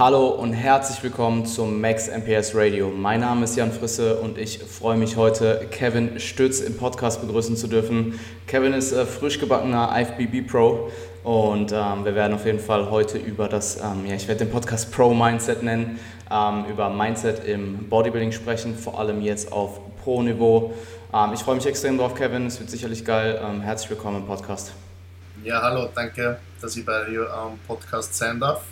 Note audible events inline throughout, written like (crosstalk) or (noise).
Hallo und herzlich willkommen zum Max MPS Radio. Mein Name ist Jan Frisse und ich freue mich heute, Kevin Stütz im Podcast begrüßen zu dürfen. Kevin ist äh, frisch gebackener IFBB Pro und ähm, wir werden auf jeden Fall heute über das, ähm, ja, ich werde den Podcast Pro Mindset nennen, ähm, über Mindset im Bodybuilding sprechen, vor allem jetzt auf Pro-Niveau. Ähm, ich freue mich extrem drauf, Kevin. Es wird sicherlich geil. Ähm, herzlich willkommen im Podcast. Ja, hallo, danke, dass ich bei dir am Podcast sein darf.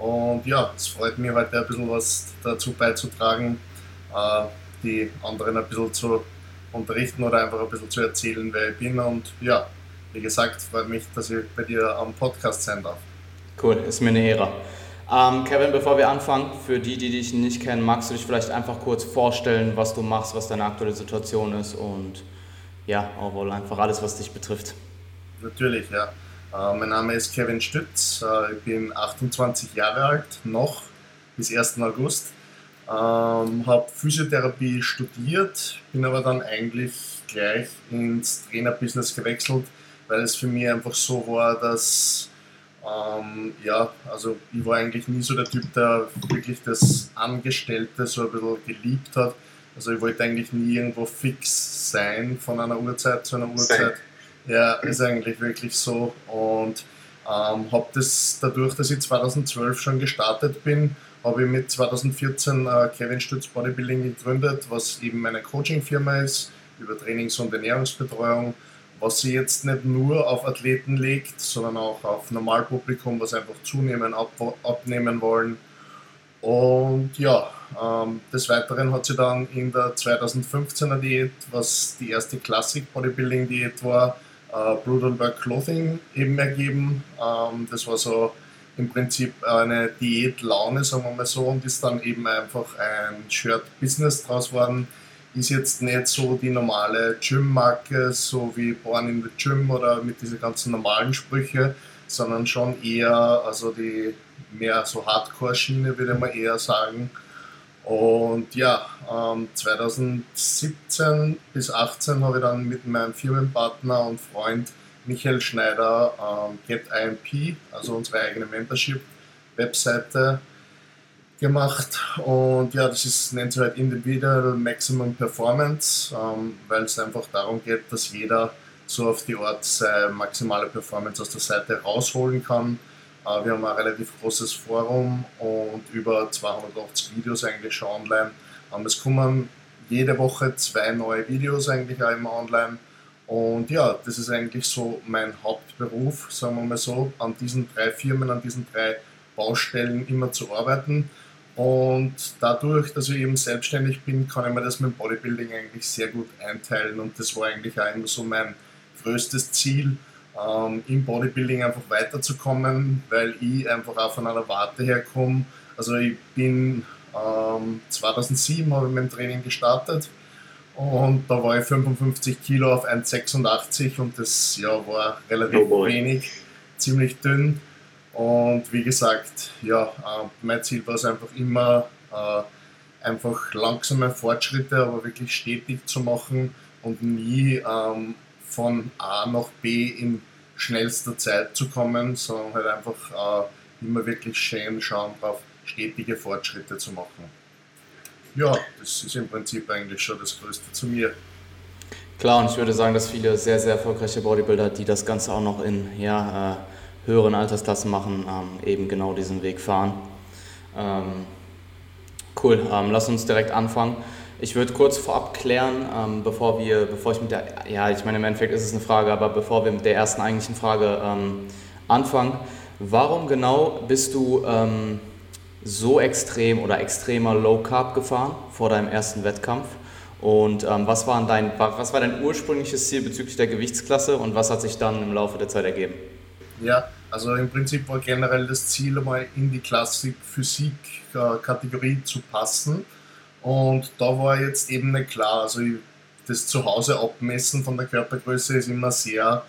Und ja, es freut mich heute ein bisschen was dazu beizutragen, äh, die anderen ein bisschen zu unterrichten oder einfach ein bisschen zu erzählen, wer ich bin. Und ja, wie gesagt, freut mich, dass ich bei dir am Podcast sein darf. Cool, ist mir eine Ehre. Ähm, Kevin, bevor wir anfangen, für die, die dich nicht kennen, magst du dich vielleicht einfach kurz vorstellen, was du machst, was deine aktuelle Situation ist und ja, auch einfach alles, was dich betrifft. Natürlich, ja. Äh, mein Name ist Kevin Stütz, äh, ich bin 28 Jahre alt, noch bis 1. August. Ähm, habe Physiotherapie studiert, bin aber dann eigentlich gleich ins Trainerbusiness gewechselt, weil es für mich einfach so war, dass ähm, ja, also ich war eigentlich nie so der Typ, der wirklich das Angestellte so ein bisschen geliebt hat. Also ich wollte eigentlich nie irgendwo fix sein von einer Uhrzeit zu einer Uhrzeit. Ja, ist eigentlich wirklich so. Und ähm, habe das dadurch, dass ich 2012 schon gestartet bin, habe ich mit 2014 äh, Kevin Stütz Bodybuilding gegründet, was eben meine Coaching-Firma ist, über Trainings- und Ernährungsbetreuung, was sie jetzt nicht nur auf Athleten legt, sondern auch auf Normalpublikum, was einfach zunehmen, ab, abnehmen wollen. Und ja, ähm, des Weiteren hat sie dann in der 2015er Diät, was die erste Classic Bodybuilding Diät war, äh, Brutalberg Clothing eben ergeben. Ähm, das war so im Prinzip eine Diät-Laune, sagen wir mal so, und ist dann eben einfach ein Shirt-Business draus worden. Ist jetzt nicht so die normale Gym-Marke, so wie Born in the Gym oder mit diesen ganzen normalen Sprüche, sondern schon eher, also die mehr so Hardcore-Schiene, würde man eher sagen. Und ja, ähm, 2017 bis 2018 habe ich dann mit meinem Firmenpartner und Freund Michael Schneider ähm, GetIMP, also unsere eigene Membership-Webseite, gemacht. Und ja, das ist, nennt sich halt Individual Maximum Performance, ähm, weil es einfach darum geht, dass jeder so auf die Art seine maximale Performance aus der Seite rausholen kann wir haben ein relativ großes Forum und über 280 Videos eigentlich schon online. Ähm, es kommen jede Woche zwei neue Videos eigentlich auch immer online. Und ja, das ist eigentlich so mein Hauptberuf, sagen wir mal so, an diesen drei Firmen, an diesen drei Baustellen immer zu arbeiten. Und dadurch, dass ich eben selbstständig bin, kann ich mir das mit dem Bodybuilding eigentlich sehr gut einteilen. Und das war eigentlich auch immer so mein größtes Ziel, ähm, im Bodybuilding einfach weiterzukommen, weil ich einfach auch von einer Warte herkomme. Also ich bin ähm, 2007 habe ich mein Training gestartet und da war ich 55 Kilo auf 1,86 und das ja, war relativ oh wenig, ziemlich dünn. Und wie gesagt, ja, äh, mein Ziel war es einfach immer, äh, einfach langsame Fortschritte, aber wirklich stetig zu machen und nie ähm, von A nach B in schnellster Zeit zu kommen, sondern halt einfach äh, immer wirklich schön schauen drauf, stetige Fortschritte zu machen. Ja, das ist im Prinzip eigentlich schon das Größte zu mir. Klar, und ich würde sagen, dass viele sehr, sehr erfolgreiche Bodybuilder, die das Ganze auch noch in ja, äh, höheren Altersklassen machen, ähm, eben genau diesen Weg fahren. Ähm, cool, ähm, lass uns direkt anfangen. Ich würde kurz vorab klären, ähm, bevor wir, bevor ich mit der, ja, ich meine im Endeffekt ist es eine Frage, aber bevor wir mit der ersten eigentlichen Frage ähm, anfangen, warum genau bist du ähm, so extrem oder extremer Low Carb gefahren vor deinem ersten Wettkampf? Und ähm, was, war dein, was war dein ursprüngliches Ziel bezüglich der Gewichtsklasse und was hat sich dann im Laufe der Zeit ergeben? Ja, also im Prinzip war generell das Ziel, einmal in die Klassik-Physik-Kategorie zu passen und da war jetzt eben nicht klar, also das Zuhause abmessen von der Körpergröße ist immer sehr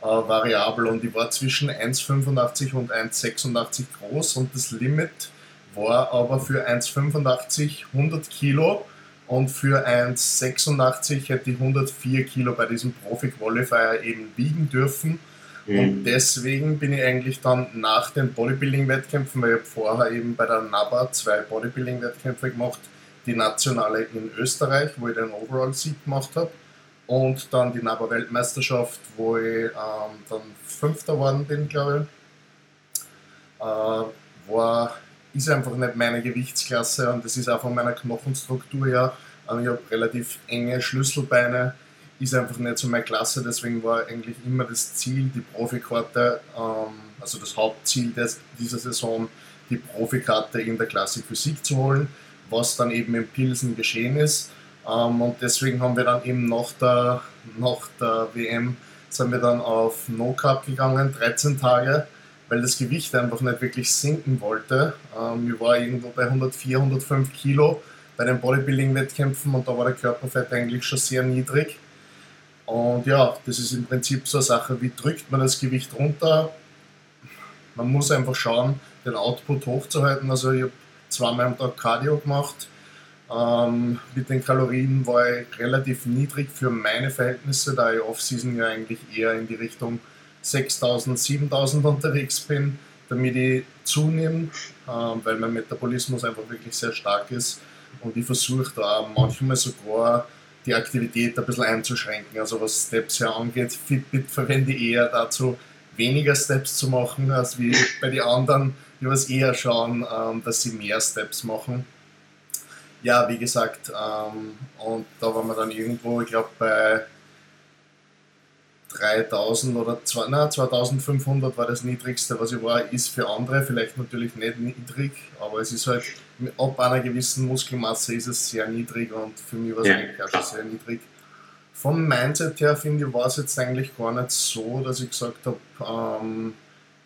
äh, variabel und ich war zwischen 1,85 und 1,86 groß und das Limit war aber für 1,85 100 Kilo und für 1,86 hätte ich 104 Kilo bei diesem Profi-Qualifier eben wiegen dürfen. Mhm. Und deswegen bin ich eigentlich dann nach den Bodybuilding-Wettkämpfen, weil ich vorher eben bei der NABA zwei Bodybuilding-Wettkämpfe gemacht, die nationale in Österreich, wo ich den Overall-Sieg gemacht habe, und dann die NABA-Weltmeisterschaft, wo ich ähm, dann Fünfter geworden bin, glaube ich. Äh, war, ist einfach nicht meine Gewichtsklasse und das ist auch von meiner Knochenstruktur her. Ähm, ich habe relativ enge Schlüsselbeine ist einfach nicht so meine Klasse, deswegen war eigentlich immer das Ziel, die Profikarte, ähm, also das Hauptziel des, dieser Saison, die Profikarte in der Klassik Physik zu holen, was dann eben in Pilsen geschehen ist. Ähm, und deswegen haben wir dann eben nach der, nach der WM sind wir dann auf No Cup gegangen, 13 Tage, weil das Gewicht einfach nicht wirklich sinken wollte. Ähm, ich war irgendwo bei 104, 105 Kilo bei den Bodybuilding-Wettkämpfen und da war der Körperfett eigentlich schon sehr niedrig. Und ja, das ist im Prinzip so eine Sache, wie drückt man das Gewicht runter. Man muss einfach schauen, den Output hochzuhalten. Also ich habe zweimal am Tag Cardio gemacht. Ähm, mit den Kalorien war ich relativ niedrig für meine Verhältnisse, da ich Off-Season ja eigentlich eher in die Richtung 6000, 7000 unterwegs bin, damit ich zunehme, ähm, weil mein Metabolismus einfach wirklich sehr stark ist. Und ich versuche da manchmal sogar die Aktivität ein bisschen einzuschränken. Also was Steps ja angeht, Fitbit verwende ich eher dazu, weniger Steps zu machen, als wie bei den anderen, die was eher schauen, ähm, dass sie mehr Steps machen. Ja, wie gesagt, ähm, und da waren wir dann irgendwo, ich glaube, bei 3000 oder 2, nein, 2500 war das niedrigste, was ich war, ist für andere vielleicht natürlich nicht niedrig, aber es ist halt, ab einer gewissen Muskelmasse ist es sehr niedrig und für mich war es ja. eigentlich auch schon sehr niedrig. Vom Mindset her finde ich, war es jetzt eigentlich gar nicht so, dass ich gesagt habe, ähm,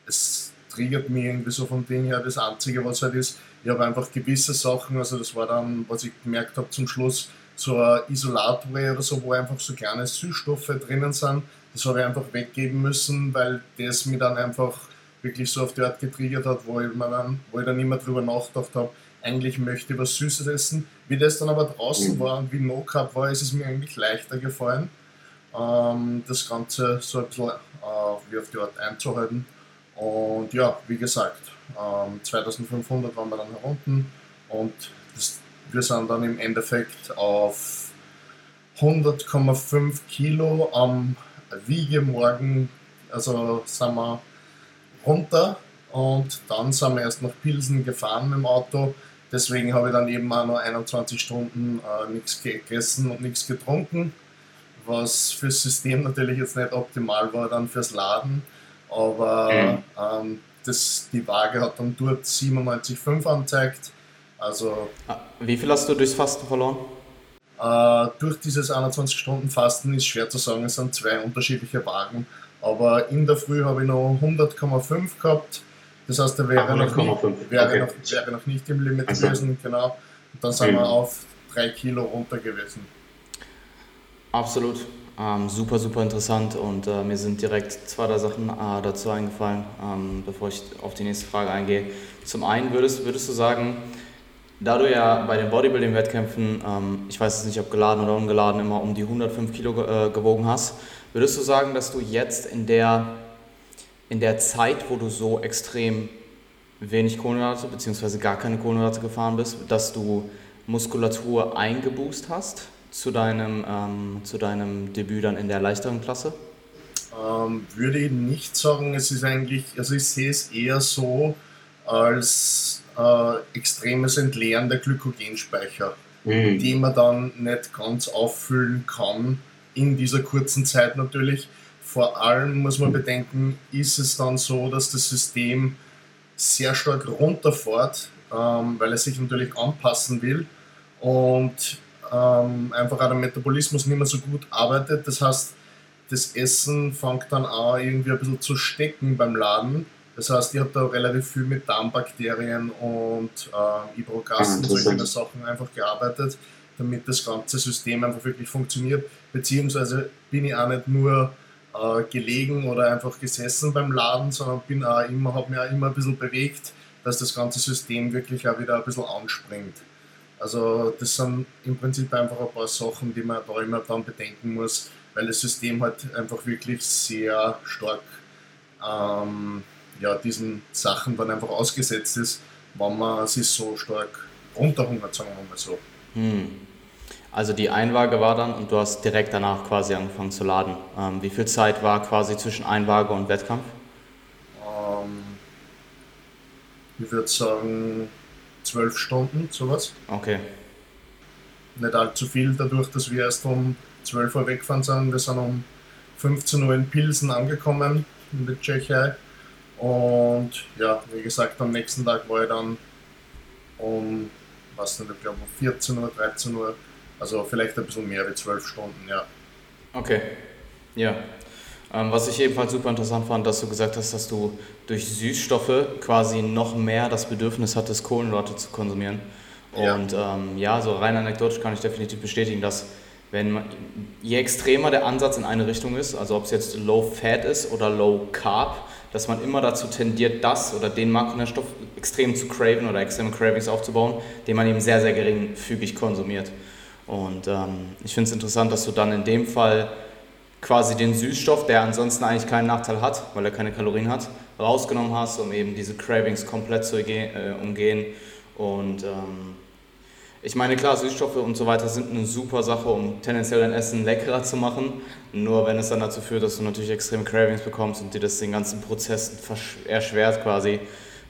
es triggert mich irgendwie so vom Ding her. Das Einzige, was halt ist, ich habe einfach gewisse Sachen, also das war dann, was ich gemerkt habe zum Schluss, so ein Isolatway oder so, wo einfach so kleine Süßstoffe drinnen sind, das habe ich einfach weggeben müssen, weil das mich dann einfach wirklich so auf die Art getriggert hat, wo ich, mir dann, wo ich dann immer drüber nachgedacht habe, eigentlich möchte ich was Süßes essen. Wie das dann aber draußen mhm. war und wie No Cup war, ist es mir eigentlich leichter gefallen, ähm, das Ganze so ein bisschen äh, wie auf die Art einzuhalten. Und ja, wie gesagt, ähm, 2500 waren wir dann herunten und das, wir sind dann im Endeffekt auf 100,5 Kilo am Wiege morgen, also sind wir runter und dann sind wir erst nach Pilsen gefahren mit dem Auto. Deswegen habe ich dann eben auch noch 21 Stunden äh, nichts gegessen und nichts getrunken, was fürs System natürlich jetzt nicht optimal war, dann fürs Laden. Aber mhm. ähm, das, die Waage hat dann dort 97,5 angezeigt. Also, ah, Wie viel hast du durchs Fasten verloren? Äh, durch dieses 21-Stunden-Fasten ist schwer zu sagen, es sind zwei unterschiedliche Wagen. Aber in der Früh habe ich noch 100,5 gehabt. Das heißt, er wäre, noch, nicht, wäre, okay. noch, wäre noch nicht im Limit also. gewesen. Genau. Und dann sind mhm. wir auf 3 Kilo runter gewesen. Absolut. Ähm, super, super interessant und äh, mir sind direkt zwei, drei Sachen äh, dazu eingefallen, ähm, bevor ich auf die nächste Frage eingehe. Zum einen würdest, würdest du sagen, da du ja bei den Bodybuilding-Wettkämpfen, ähm, ich weiß jetzt nicht, ob geladen oder ungeladen, immer um die 105 Kilo äh, gewogen hast, würdest du sagen, dass du jetzt in der, in der Zeit, wo du so extrem wenig Kohlenhydrate bzw. gar keine Kohlenhydrate gefahren bist, dass du Muskulatur eingeboost hast zu deinem, ähm, zu deinem Debüt dann in der leichteren Klasse? Ähm, würde ich nicht sagen, es ist eigentlich, also ich sehe es eher so als äh, extremes Entleeren der Glykogenspeicher, mhm. die man dann nicht ganz auffüllen kann in dieser kurzen Zeit natürlich. Vor allem muss man bedenken, ist es dann so, dass das System sehr stark runterfährt, ähm, weil es sich natürlich anpassen will und ähm, einfach auch der Metabolismus nicht mehr so gut arbeitet. Das heißt, das Essen fängt dann auch irgendwie ein bisschen zu stecken beim Laden das heißt, ich habe da relativ viel mit Darmbakterien und äh, Ibrogast und solche Sachen einfach gearbeitet, damit das ganze System einfach wirklich funktioniert. Beziehungsweise bin ich auch nicht nur äh, gelegen oder einfach gesessen beim Laden, sondern bin auch immer, habe mich auch immer ein bisschen bewegt, dass das ganze System wirklich auch wieder ein bisschen anspringt. Also das sind im Prinzip einfach ein paar Sachen, die man da immer dann bedenken muss, weil das System halt einfach wirklich sehr stark ähm, ja, diesen Sachen dann einfach ausgesetzt ist, wenn man sich so stark runterhungert, sagen wir mal so. Hm. Also die Einwaage war dann und du hast direkt danach quasi angefangen zu laden. Ähm, wie viel Zeit war quasi zwischen Einwaage und Wettkampf? Ähm, ich würde sagen zwölf Stunden, sowas. Okay. Nicht allzu viel, dadurch, dass wir erst um 12 Uhr weggefahren sind. Wir sind um 15 Uhr in Pilsen angekommen in der Tschechei. Und ja, wie gesagt, am nächsten Tag war ich dann um, was nicht, ich glaube um 14 Uhr, 13 Uhr, also vielleicht ein bisschen mehr wie 12 Stunden, ja. Okay, ja. Ähm, was ich ebenfalls super interessant fand, dass du gesagt hast, dass du durch Süßstoffe quasi noch mehr das Bedürfnis hattest, Kohlenhydrate zu konsumieren. Und ja, ähm, ja so rein anekdotisch kann ich definitiv bestätigen, dass wenn man, je extremer der Ansatz in eine Richtung ist, also ob es jetzt Low Fat ist oder Low Carb, dass man immer dazu tendiert, das oder den Makronährstoff extrem zu craven oder extreme Cravings aufzubauen, den man eben sehr, sehr geringfügig konsumiert. Und ähm, ich finde es interessant, dass du dann in dem Fall quasi den Süßstoff, der ansonsten eigentlich keinen Nachteil hat, weil er keine Kalorien hat, rausgenommen hast, um eben diese Cravings komplett zu äh, umgehen. Und ähm, ich meine, klar, Süßstoffe und so weiter sind eine super Sache, um tendenziell dein Essen leckerer zu machen. Nur wenn es dann dazu führt, dass du natürlich extrem Cravings bekommst und dir das den ganzen Prozess erschwert quasi,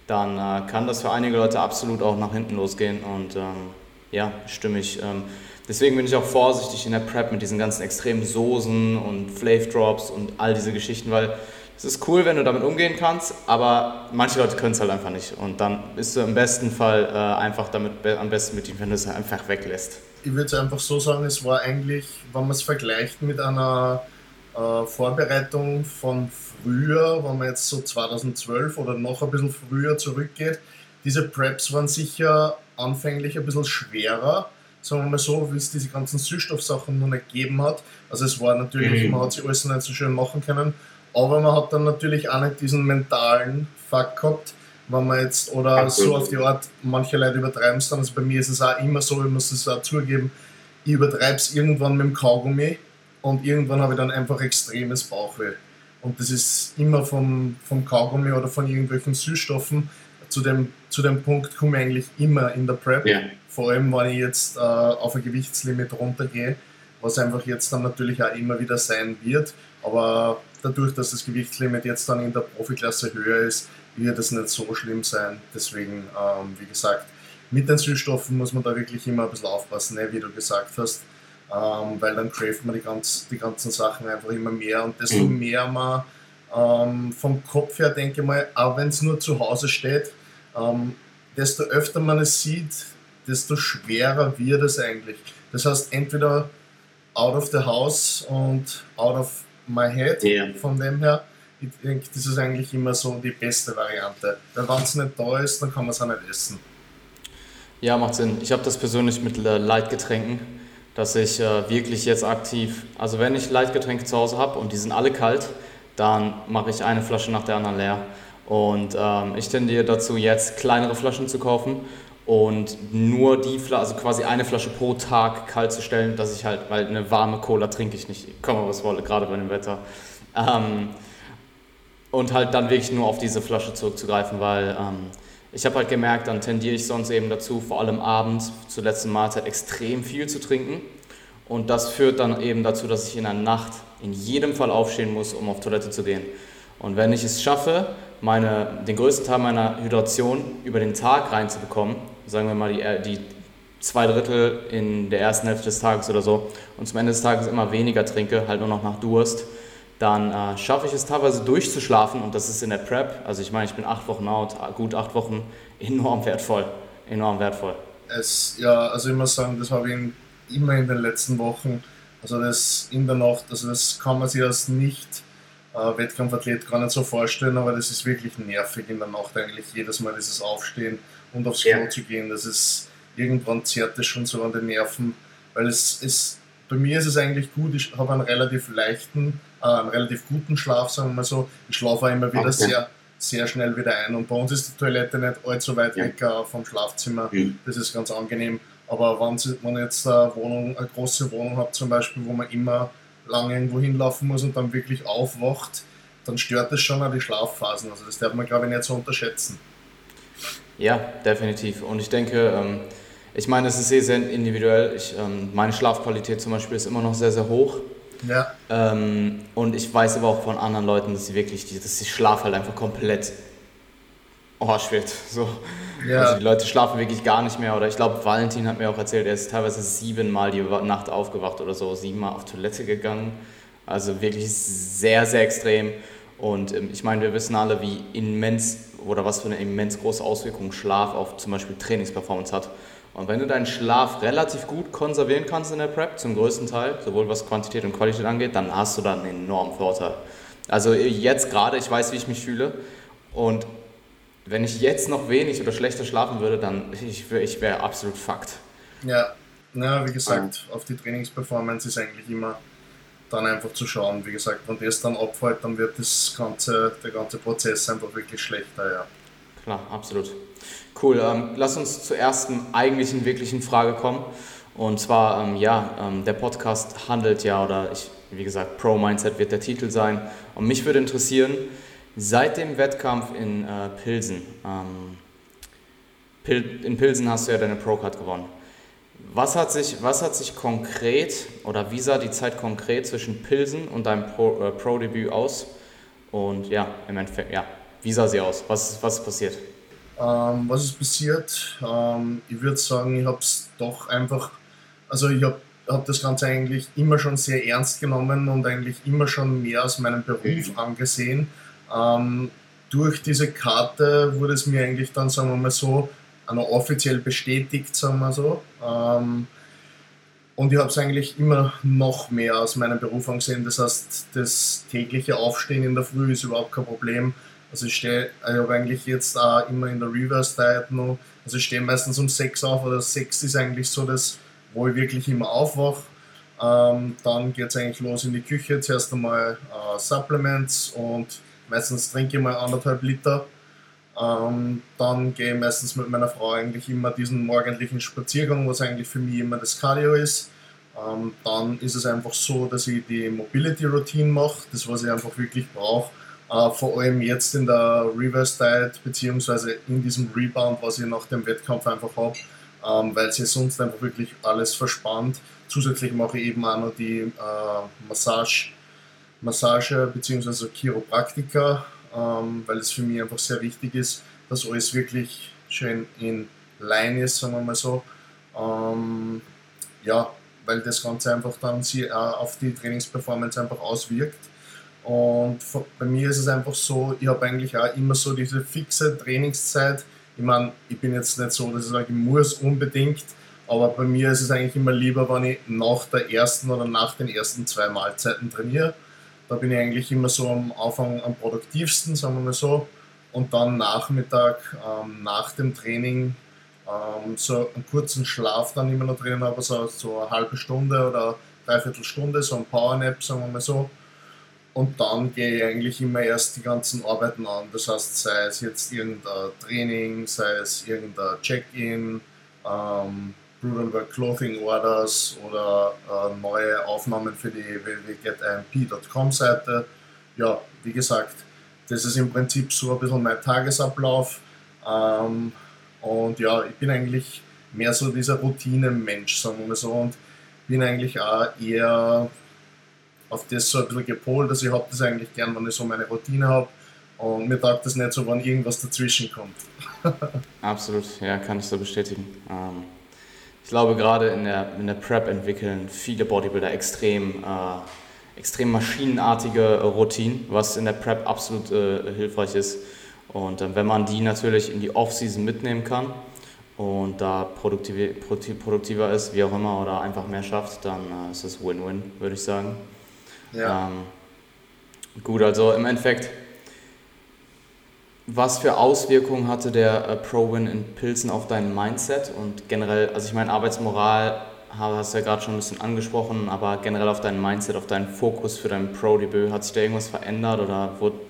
dann äh, kann das für einige Leute absolut auch nach hinten losgehen. Und ähm, ja, stimme ich. Ähm, deswegen bin ich auch vorsichtig in der Prep mit diesen ganzen extremen Soßen und Flav Drops und all diese Geschichten, weil es ist cool, wenn du damit umgehen kannst, aber manche Leute können es halt einfach nicht. Und dann bist du im besten Fall äh, einfach damit am besten mit ihm, wenn du es einfach weglässt. Ich würde es einfach so sagen, es war eigentlich, wenn man es vergleicht mit einer äh, Vorbereitung von früher, wenn man jetzt so 2012 oder noch ein bisschen früher zurückgeht, diese Preps waren sicher anfänglich ein bisschen schwerer, sagen wir mal so, wie es diese ganzen Süßstoffsachen noch nicht gegeben hat. Also es war natürlich, mhm. man hat sich alles nicht so schön machen können aber man hat dann natürlich auch nicht diesen mentalen Fuck gehabt, wenn man jetzt, oder Absolut. so auf die Art, manche Leute übertreiben es dann. Also bei mir ist es auch immer so, ich muss es auch zugeben, ich übertreibe es irgendwann mit dem Kaugummi und irgendwann habe ich dann einfach extremes Bauchweh. Und das ist immer vom, vom Kaugummi oder von irgendwelchen Süßstoffen. Zu dem, zu dem Punkt komme ich eigentlich immer in der Prep. Ja. Vor allem, wenn ich jetzt äh, auf ein Gewichtslimit runtergehe, was einfach jetzt dann natürlich auch immer wieder sein wird. Aber dadurch, dass das Gewichtslimit jetzt dann in der Profiklasse höher ist, wird es nicht so schlimm sein. Deswegen, ähm, wie gesagt, mit den Süßstoffen muss man da wirklich immer ein bisschen aufpassen, ne, wie du gesagt hast, ähm, weil dann craft man die, ganz, die ganzen Sachen einfach immer mehr und desto mhm. mehr man ähm, vom Kopf her, denke ich mal, auch wenn es nur zu Hause steht, ähm, desto öfter man es sieht, desto schwerer wird es eigentlich. Das heißt, entweder out of the house und out of my head. Yeah. Von dem her, ich denke, das ist eigentlich immer so die beste Variante. Weil wenn es nicht da ist, dann kann man es auch nicht essen. Ja, macht Sinn. Ich habe das persönlich mit Leitgetränken, dass ich äh, wirklich jetzt aktiv, also wenn ich Leitgetränke zu Hause habe und die sind alle kalt, dann mache ich eine Flasche nach der anderen leer. Und ähm, ich tendiere dazu, jetzt kleinere Flaschen zu kaufen und nur die Flasche, also quasi eine Flasche pro Tag kalt zu stellen, dass ich halt, weil eine warme Cola trinke ich nicht, komme was wolle, gerade bei dem Wetter. Ähm, und halt dann wirklich nur auf diese Flasche zurückzugreifen, weil ähm, ich habe halt gemerkt, dann tendiere ich sonst eben dazu, vor allem abends zur letzten Mahlzeit extrem viel zu trinken. Und das führt dann eben dazu, dass ich in der Nacht in jedem Fall aufstehen muss, um auf Toilette zu gehen. Und wenn ich es schaffe, meine, den größten Teil meiner Hydration über den Tag reinzubekommen, sagen wir mal die, äh, die zwei Drittel in der ersten Hälfte des Tages oder so. Und zum Ende des Tages immer weniger trinke, halt nur noch nach Durst, dann äh, schaffe ich es teilweise durchzuschlafen und das ist in der Prep, also ich meine, ich bin acht Wochen out, gut acht Wochen, (laughs) enorm wertvoll, enorm wertvoll. Es, ja, also ich muss sagen, das habe ich immer in den letzten Wochen, also das in der Nacht, also das kann man sich als nicht äh, Wettkampfathlet gar nicht so vorstellen, aber das ist wirklich nervig in der Nacht eigentlich jedes Mal dieses Aufstehen und aufs Klo ja. zu gehen. Das ist irgendwann zerrt das schon so an den Nerven, weil es ist bei mir ist es eigentlich gut, ich habe einen relativ leichten, äh, einen relativ guten Schlaf, sagen wir mal so. Ich schlafe auch immer wieder okay. sehr, sehr schnell wieder ein. Und bei uns ist die Toilette nicht allzu weit ja. weg äh, vom Schlafzimmer. Mhm. Das ist ganz angenehm. Aber wenn, wenn jetzt eine Wohnung, eine große Wohnung habt, zum Beispiel, wo man immer lange irgendwo hinlaufen muss und dann wirklich aufwacht, dann stört das schon an die Schlafphasen. Also das darf man, glaube ich, nicht so unterschätzen. Ja, definitiv. Und ich denke, ähm, ich meine, es ist sehr, sehr individuell. Ich, ähm, meine Schlafqualität zum Beispiel ist immer noch sehr, sehr hoch. Ja. Ähm, und ich weiß aber auch von anderen Leuten, dass sie wirklich, dass die Schlaf halt einfach komplett Arsch wird. So. Ja. Also die Leute schlafen wirklich gar nicht mehr. Oder ich glaube, Valentin hat mir auch erzählt, er ist teilweise siebenmal die Nacht aufgewacht oder so, siebenmal auf Toilette gegangen. Also wirklich sehr, sehr extrem. Und ähm, ich meine, wir wissen alle, wie immens oder was für eine immens große Auswirkung Schlaf auf zum Beispiel Trainingsperformance hat. Und wenn du deinen Schlaf relativ gut konservieren kannst in der Prep, zum größten Teil, sowohl was Quantität und Qualität angeht, dann hast du da einen enormen Vorteil. Also jetzt gerade, ich weiß, wie ich mich fühle. Und wenn ich jetzt noch wenig oder schlechter schlafen würde, dann ich, ich wäre absolut fucked. Ja, ja, wie gesagt, auf die Trainingsperformance ist eigentlich immer dann einfach zu schauen. Wie gesagt, wenn das dann abfällt, dann wird das ganze, der ganze Prozess einfach wirklich schlechter, ja. Klar, absolut. Cool, ähm, lass uns zur ersten eigentlichen, wirklichen Frage kommen. Und zwar, ähm, ja, ähm, der Podcast handelt ja, oder ich, wie gesagt, Pro Mindset wird der Titel sein. Und mich würde interessieren, seit dem Wettkampf in äh, Pilsen, ähm, Pil in Pilsen hast du ja deine Pro-Card gewonnen. Was hat, sich, was hat sich konkret oder wie sah die Zeit konkret zwischen Pilsen und deinem äh, Pro-Debüt aus? Und ja, im Endeffekt, ja, wie sah sie aus? Was, was ist passiert? Ähm, was ist passiert? Ähm, ich würde sagen, ich habe es doch einfach, also ich habe hab das Ganze eigentlich immer schon sehr ernst genommen und eigentlich immer schon mehr als meinen Beruf mhm. angesehen. Ähm, durch diese Karte wurde es mir eigentlich dann, sagen wir mal so, noch offiziell bestätigt, sagen wir so. Ähm, und ich habe es eigentlich immer noch mehr aus meinem Beruf angesehen. Das heißt, das tägliche Aufstehen in der Früh ist überhaupt kein Problem. Also ich stehe, ich habe eigentlich jetzt auch immer in der Reverse Diet noch, also ich stehe meistens um 6 auf oder 6 ist eigentlich so das, wo ich wirklich immer aufwache. Ähm, dann geht es eigentlich los in die Küche, zuerst einmal äh, Supplements und meistens trinke ich mal anderthalb Liter ähm, dann gehe ich meistens mit meiner Frau eigentlich immer diesen morgendlichen Spaziergang, was eigentlich für mich immer das Cardio ist. Ähm, dann ist es einfach so, dass ich die Mobility Routine mache, das was ich einfach wirklich brauche. Äh, vor allem jetzt in der Reverse Diet beziehungsweise in diesem Rebound, was ich nach dem Wettkampf einfach habe, ähm, weil sich sonst einfach wirklich alles verspannt. Zusätzlich mache ich eben auch noch die äh, Massage, Massage bzw. Chiropraktika ähm, weil es für mich einfach sehr wichtig ist, dass alles wirklich schön in Line ist, sagen wir mal so. Ähm, ja, weil das Ganze einfach dann sie, äh, auf die Trainingsperformance einfach auswirkt. Und bei mir ist es einfach so, ich habe eigentlich auch immer so diese fixe Trainingszeit. Ich meine, ich bin jetzt nicht so, dass ich sage, ich muss unbedingt, aber bei mir ist es eigentlich immer lieber, wenn ich nach der ersten oder nach den ersten zwei Mahlzeiten trainiere da bin ich eigentlich immer so am Anfang am produktivsten, sagen wir mal so. Und dann Nachmittag, ähm, nach dem Training, ähm, so einen kurzen Schlaf dann immer noch drin, aber so, so eine halbe Stunde oder dreiviertel Stunde, so ein Powernap, sagen wir mal so. Und dann gehe ich eigentlich immer erst die ganzen Arbeiten an. Das heißt, sei es jetzt irgendein Training, sei es irgendein Check-in, ähm, Brutalwork Clothing Orders oder äh, neue Aufnahmen für die www.getimp.com Seite. Ja, wie gesagt, das ist im Prinzip so ein bisschen mein Tagesablauf. Ähm, und ja, ich bin eigentlich mehr so dieser Routine-Mensch, sagen wir mal so, und bin eigentlich auch eher auf das so ein bisschen gepolt. Also ich habe das eigentlich gern, wenn ich so meine Routine habe. Und mir taugt das nicht so, wenn irgendwas dazwischen kommt. (laughs) Absolut, ja, kann ich so bestätigen. Ähm ich glaube, gerade in der, in der Prep entwickeln viele Bodybuilder extrem, äh, extrem maschinenartige Routinen, was in der Prep absolut äh, hilfreich ist. Und äh, wenn man die natürlich in die Off-Season mitnehmen kann und da produktiv, produktiver ist, wie auch immer, oder einfach mehr schafft, dann äh, ist das Win-Win, würde ich sagen. Ja. Ähm, gut, also im Endeffekt was für Auswirkungen hatte der äh, Pro-Win in Pilzen auf dein Mindset und generell, also ich meine, Arbeitsmoral hast du ja gerade schon ein bisschen angesprochen, aber generell auf dein Mindset, auf deinen Fokus für dein Pro-Debüt, hat sich da irgendwas verändert oder wurde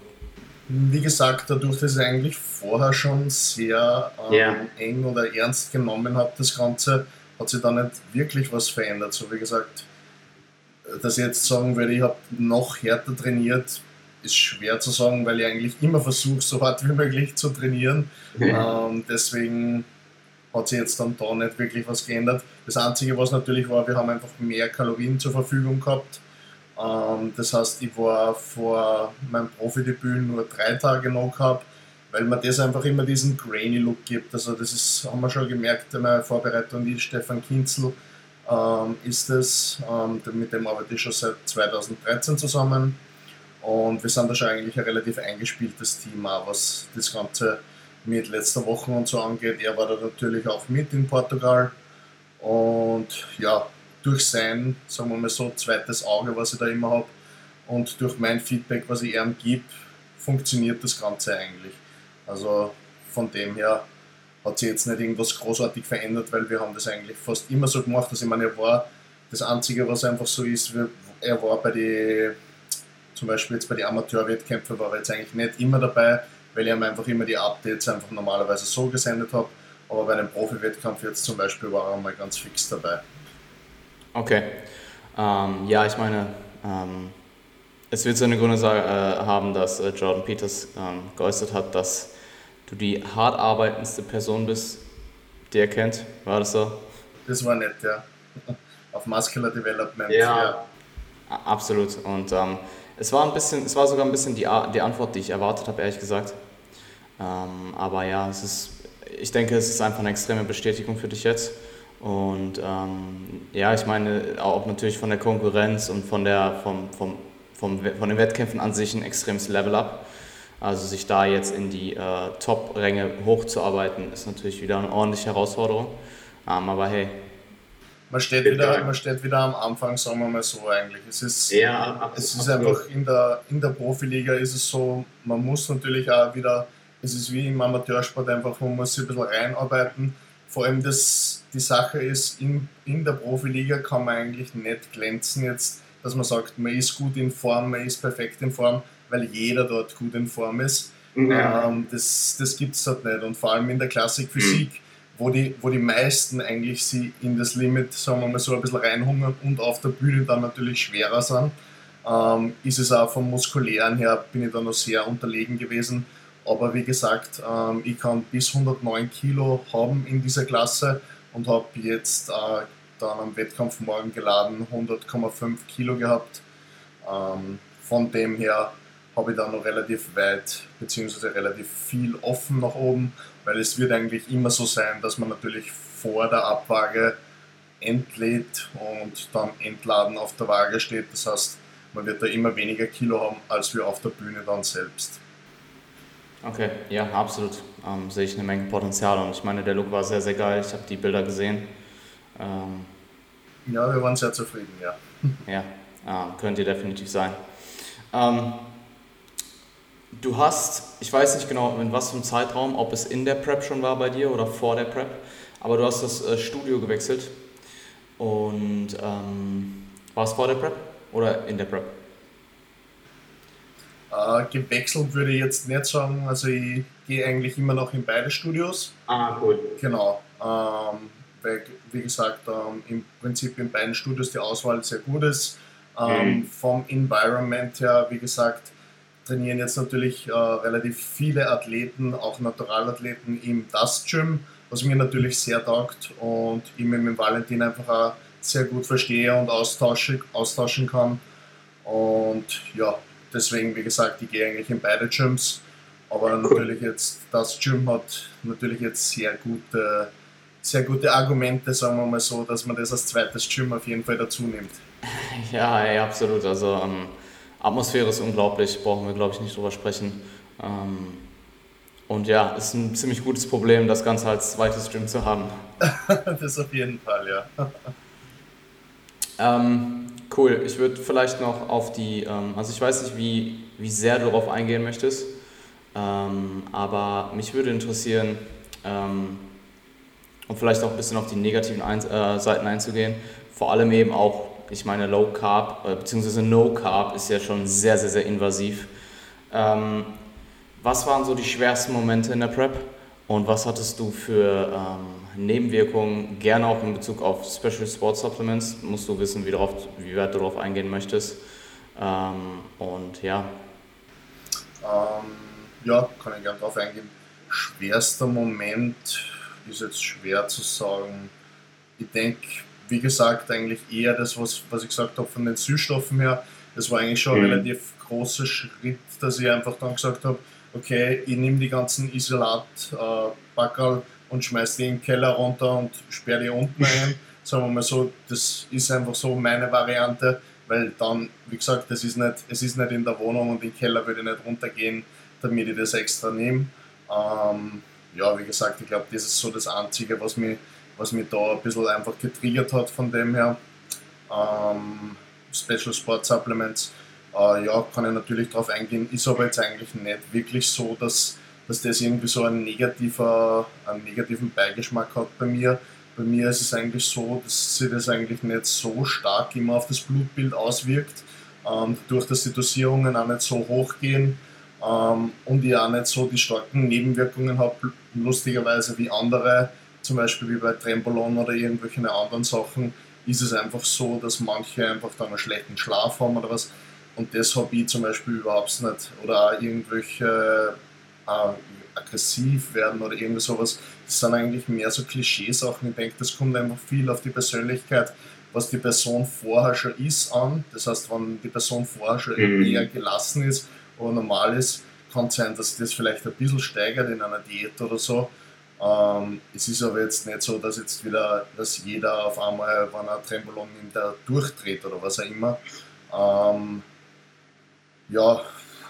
wie gesagt, dadurch, dass ich eigentlich vorher schon sehr ähm, yeah. eng oder ernst genommen habe, das Ganze, hat sich da nicht wirklich was verändert. So wie gesagt, dass ich jetzt sagen würde, ich habe noch härter trainiert, ist schwer zu sagen, weil ich eigentlich immer versuche, so hart wie möglich zu trainieren. Ähm, deswegen hat sich jetzt dann da nicht wirklich was geändert. Das Einzige, was natürlich war, wir haben einfach mehr Kalorien zur Verfügung gehabt. Ähm, das heißt, ich war vor meinem Profidebüt nur drei Tage noch gehabt, weil man das einfach immer diesen grainy Look gibt. Also das ist, haben wir schon gemerkt in meiner Vorbereitung, die Stefan Kinzel ähm, ist es. Ähm, mit dem arbeite ich schon seit 2013 zusammen. Und wir sind da schon eigentlich ein relativ eingespieltes Team, auch was das Ganze mit letzter Woche und so angeht. Er war da natürlich auch mit in Portugal. Und ja, durch sein, sagen wir mal so, zweites Auge, was ich da immer habe, und durch mein Feedback, was ich ihm gebe, funktioniert das Ganze eigentlich. Also von dem her hat sich jetzt nicht irgendwas großartig verändert, weil wir haben das eigentlich fast immer so gemacht. Also ich meine, er war das Einzige, was einfach so ist, er war bei den, zum Beispiel jetzt bei den Amateurwettkämpfen, war er jetzt eigentlich nicht immer dabei, weil ich ihm einfach immer die Updates einfach normalerweise so gesendet habe. Aber bei einem Profi-Wettkampf jetzt zum Beispiel war er mal ganz fix dabei. Okay. Ähm, ja, ich meine, ähm, es wird seine Gründe äh, haben, dass äh, Jordan Peters ähm, geäußert hat, dass du die hart arbeitendste Person bist, die er kennt. War das so? Das war nett, ja. (laughs) Auf Muscular Development. Ja, ja. absolut. Und ähm, es war ein bisschen, es war sogar ein bisschen die, die Antwort, die ich erwartet habe, ehrlich gesagt. Ähm, aber ja, es ist, ich denke, es ist einfach eine extreme Bestätigung für dich jetzt. Und ähm, ja, ich meine auch natürlich von der Konkurrenz und von, der, vom, vom, vom, von den Wettkämpfen an sich ein extremes Level-Up. Also sich da jetzt in die äh, Top-Ränge hochzuarbeiten, ist natürlich wieder eine ordentliche Herausforderung. Ähm, aber hey. Man steht, wieder, man steht wieder am Anfang, sagen wir mal so eigentlich. Es ist, ja, es ist einfach in der, in der Profiliga ist es so, man muss natürlich auch wieder, es ist wie im Amateursport einfach, man muss sich ein bisschen reinarbeiten. Vor allem das, die Sache ist, in, in der Profiliga kann man eigentlich nicht glänzen jetzt, dass man sagt, man ist gut in Form, man ist perfekt in Form weil jeder dort gut in Form ist. Ja. Ähm, das das gibt es dort nicht. Und vor allem in der Klassikphysik, mhm. Wo, die, wo die meisten eigentlich sie in das Limit, sagen wir mal so, ein bisschen reinhungern und auf der Bühne dann natürlich schwerer sind, ähm, ist es auch vom Muskulären her, bin ich da noch sehr unterlegen gewesen. Aber wie gesagt, ähm, ich kann bis 109 Kilo haben in dieser Klasse und habe jetzt äh, dann am Wettkampf morgen geladen 100,5 Kilo gehabt. Ähm, von dem her habe ich da noch relativ weit bzw. relativ viel offen nach oben, weil es wird eigentlich immer so sein, dass man natürlich vor der Abwaage entlädt und dann entladen auf der Waage steht. Das heißt, man wird da immer weniger Kilo haben, als wir auf der Bühne dann selbst. Okay, ja, absolut. Ähm, sehe ich eine Menge Potenzial und ich meine, der Look war sehr, sehr geil. Ich habe die Bilder gesehen. Ähm, ja, wir waren sehr zufrieden, ja. Ja, äh, könnt ihr definitiv sein. Du hast, ich weiß nicht genau in was für einem Zeitraum, ob es in der Prep schon war bei dir oder vor der Prep, aber du hast das äh, Studio gewechselt und ähm, war es vor der Prep oder in der Prep? Äh, gewechselt würde ich jetzt nicht sagen, also ich gehe eigentlich immer noch in beide Studios. Ah, cool. Genau, ähm, weil wie gesagt ähm, im Prinzip in beiden Studios die Auswahl sehr gut ist. Ähm, mhm. Vom Environment her, wie gesagt, trainieren jetzt natürlich äh, relativ viele Athleten, auch Naturalathleten im Dust Gym, was mir natürlich sehr taugt und ich mit dem Valentin einfach auch sehr gut verstehe und austausche, austauschen kann. Und ja, deswegen, wie gesagt, ich gehe eigentlich in beide Gyms. Aber natürlich jetzt, das Gym hat natürlich jetzt sehr gute, sehr gute Argumente, sagen wir mal so, dass man das als zweites Gym auf jeden Fall dazu nimmt. (laughs) Ja, ja absolut. Also ähm Atmosphäre ist unglaublich, brauchen wir, glaube ich, nicht drüber sprechen. Ähm, und ja, ist ein ziemlich gutes Problem, das Ganze als zweites Stream zu haben. (laughs) das auf jeden Fall, ja. (laughs) ähm, cool, ich würde vielleicht noch auf die, ähm, also ich weiß nicht, wie, wie sehr du darauf eingehen möchtest, ähm, aber mich würde interessieren, ähm, um vielleicht auch ein bisschen auf die negativen ein äh, Seiten einzugehen, vor allem eben auch ich meine, Low Carb äh, bzw. No Carb ist ja schon sehr, sehr, sehr invasiv. Ähm, was waren so die schwersten Momente in der Prep und was hattest du für ähm, Nebenwirkungen, gerne auch in Bezug auf Special Sports Supplements? Musst du wissen, wie, darauf, wie weit du darauf eingehen möchtest. Ähm, und ja. Ähm, ja, kann ich gerne darauf eingehen. Schwerster Moment ist jetzt schwer zu sagen. Ich denke, wie gesagt, eigentlich eher das, was, was ich gesagt habe von den Süßstoffen her. Das war eigentlich schon ein mhm. relativ großer Schritt, dass ich einfach dann gesagt habe, okay, ich nehme die ganzen Isolat-Backerl äh, und schmeiße die in den Keller runter und sperre die unten ein. Sagen wir mal so, das ist einfach so meine Variante, weil dann, wie gesagt, das ist nicht, es ist nicht in der Wohnung und im Keller würde ich nicht runtergehen, damit ich das extra nehme. Ähm, ja, wie gesagt, ich glaube, das ist so das Einzige, was mich, was mich da ein bisschen einfach getriggert hat von dem her. Ähm, Special Sport Supplements, äh, ja, kann ich natürlich darauf eingehen, ist aber jetzt eigentlich nicht wirklich so, dass, dass das irgendwie so einen, negativer, einen negativen Beigeschmack hat bei mir. Bei mir ist es eigentlich so, dass sich das eigentlich nicht so stark immer auf das Blutbild auswirkt, ähm, dadurch, dass die Dosierungen auch nicht so hoch gehen ähm, und ich auch nicht so die starken Nebenwirkungen habe, lustigerweise wie andere, zum Beispiel wie bei Trembolon oder irgendwelchen anderen Sachen, ist es einfach so, dass manche einfach dann einen schlechten Schlaf haben oder was. Und das habe ich zum Beispiel überhaupt nicht. Oder auch irgendwelche äh, aggressiv werden oder irgendwie sowas. Das sind eigentlich mehr so Klischeesachen. Ich denke, das kommt einfach viel auf die Persönlichkeit, was die Person vorher schon ist, an. Das heißt, wenn die Person vorher schon mhm. eher gelassen ist oder normal ist, kann es sein, dass das vielleicht ein bisschen steigert in einer Diät oder so. Ähm, es ist aber jetzt nicht so, dass jetzt wieder, dass jeder auf einmal, wenn er Trembolon nimmt, der durchdreht oder was auch immer. Ähm, ja,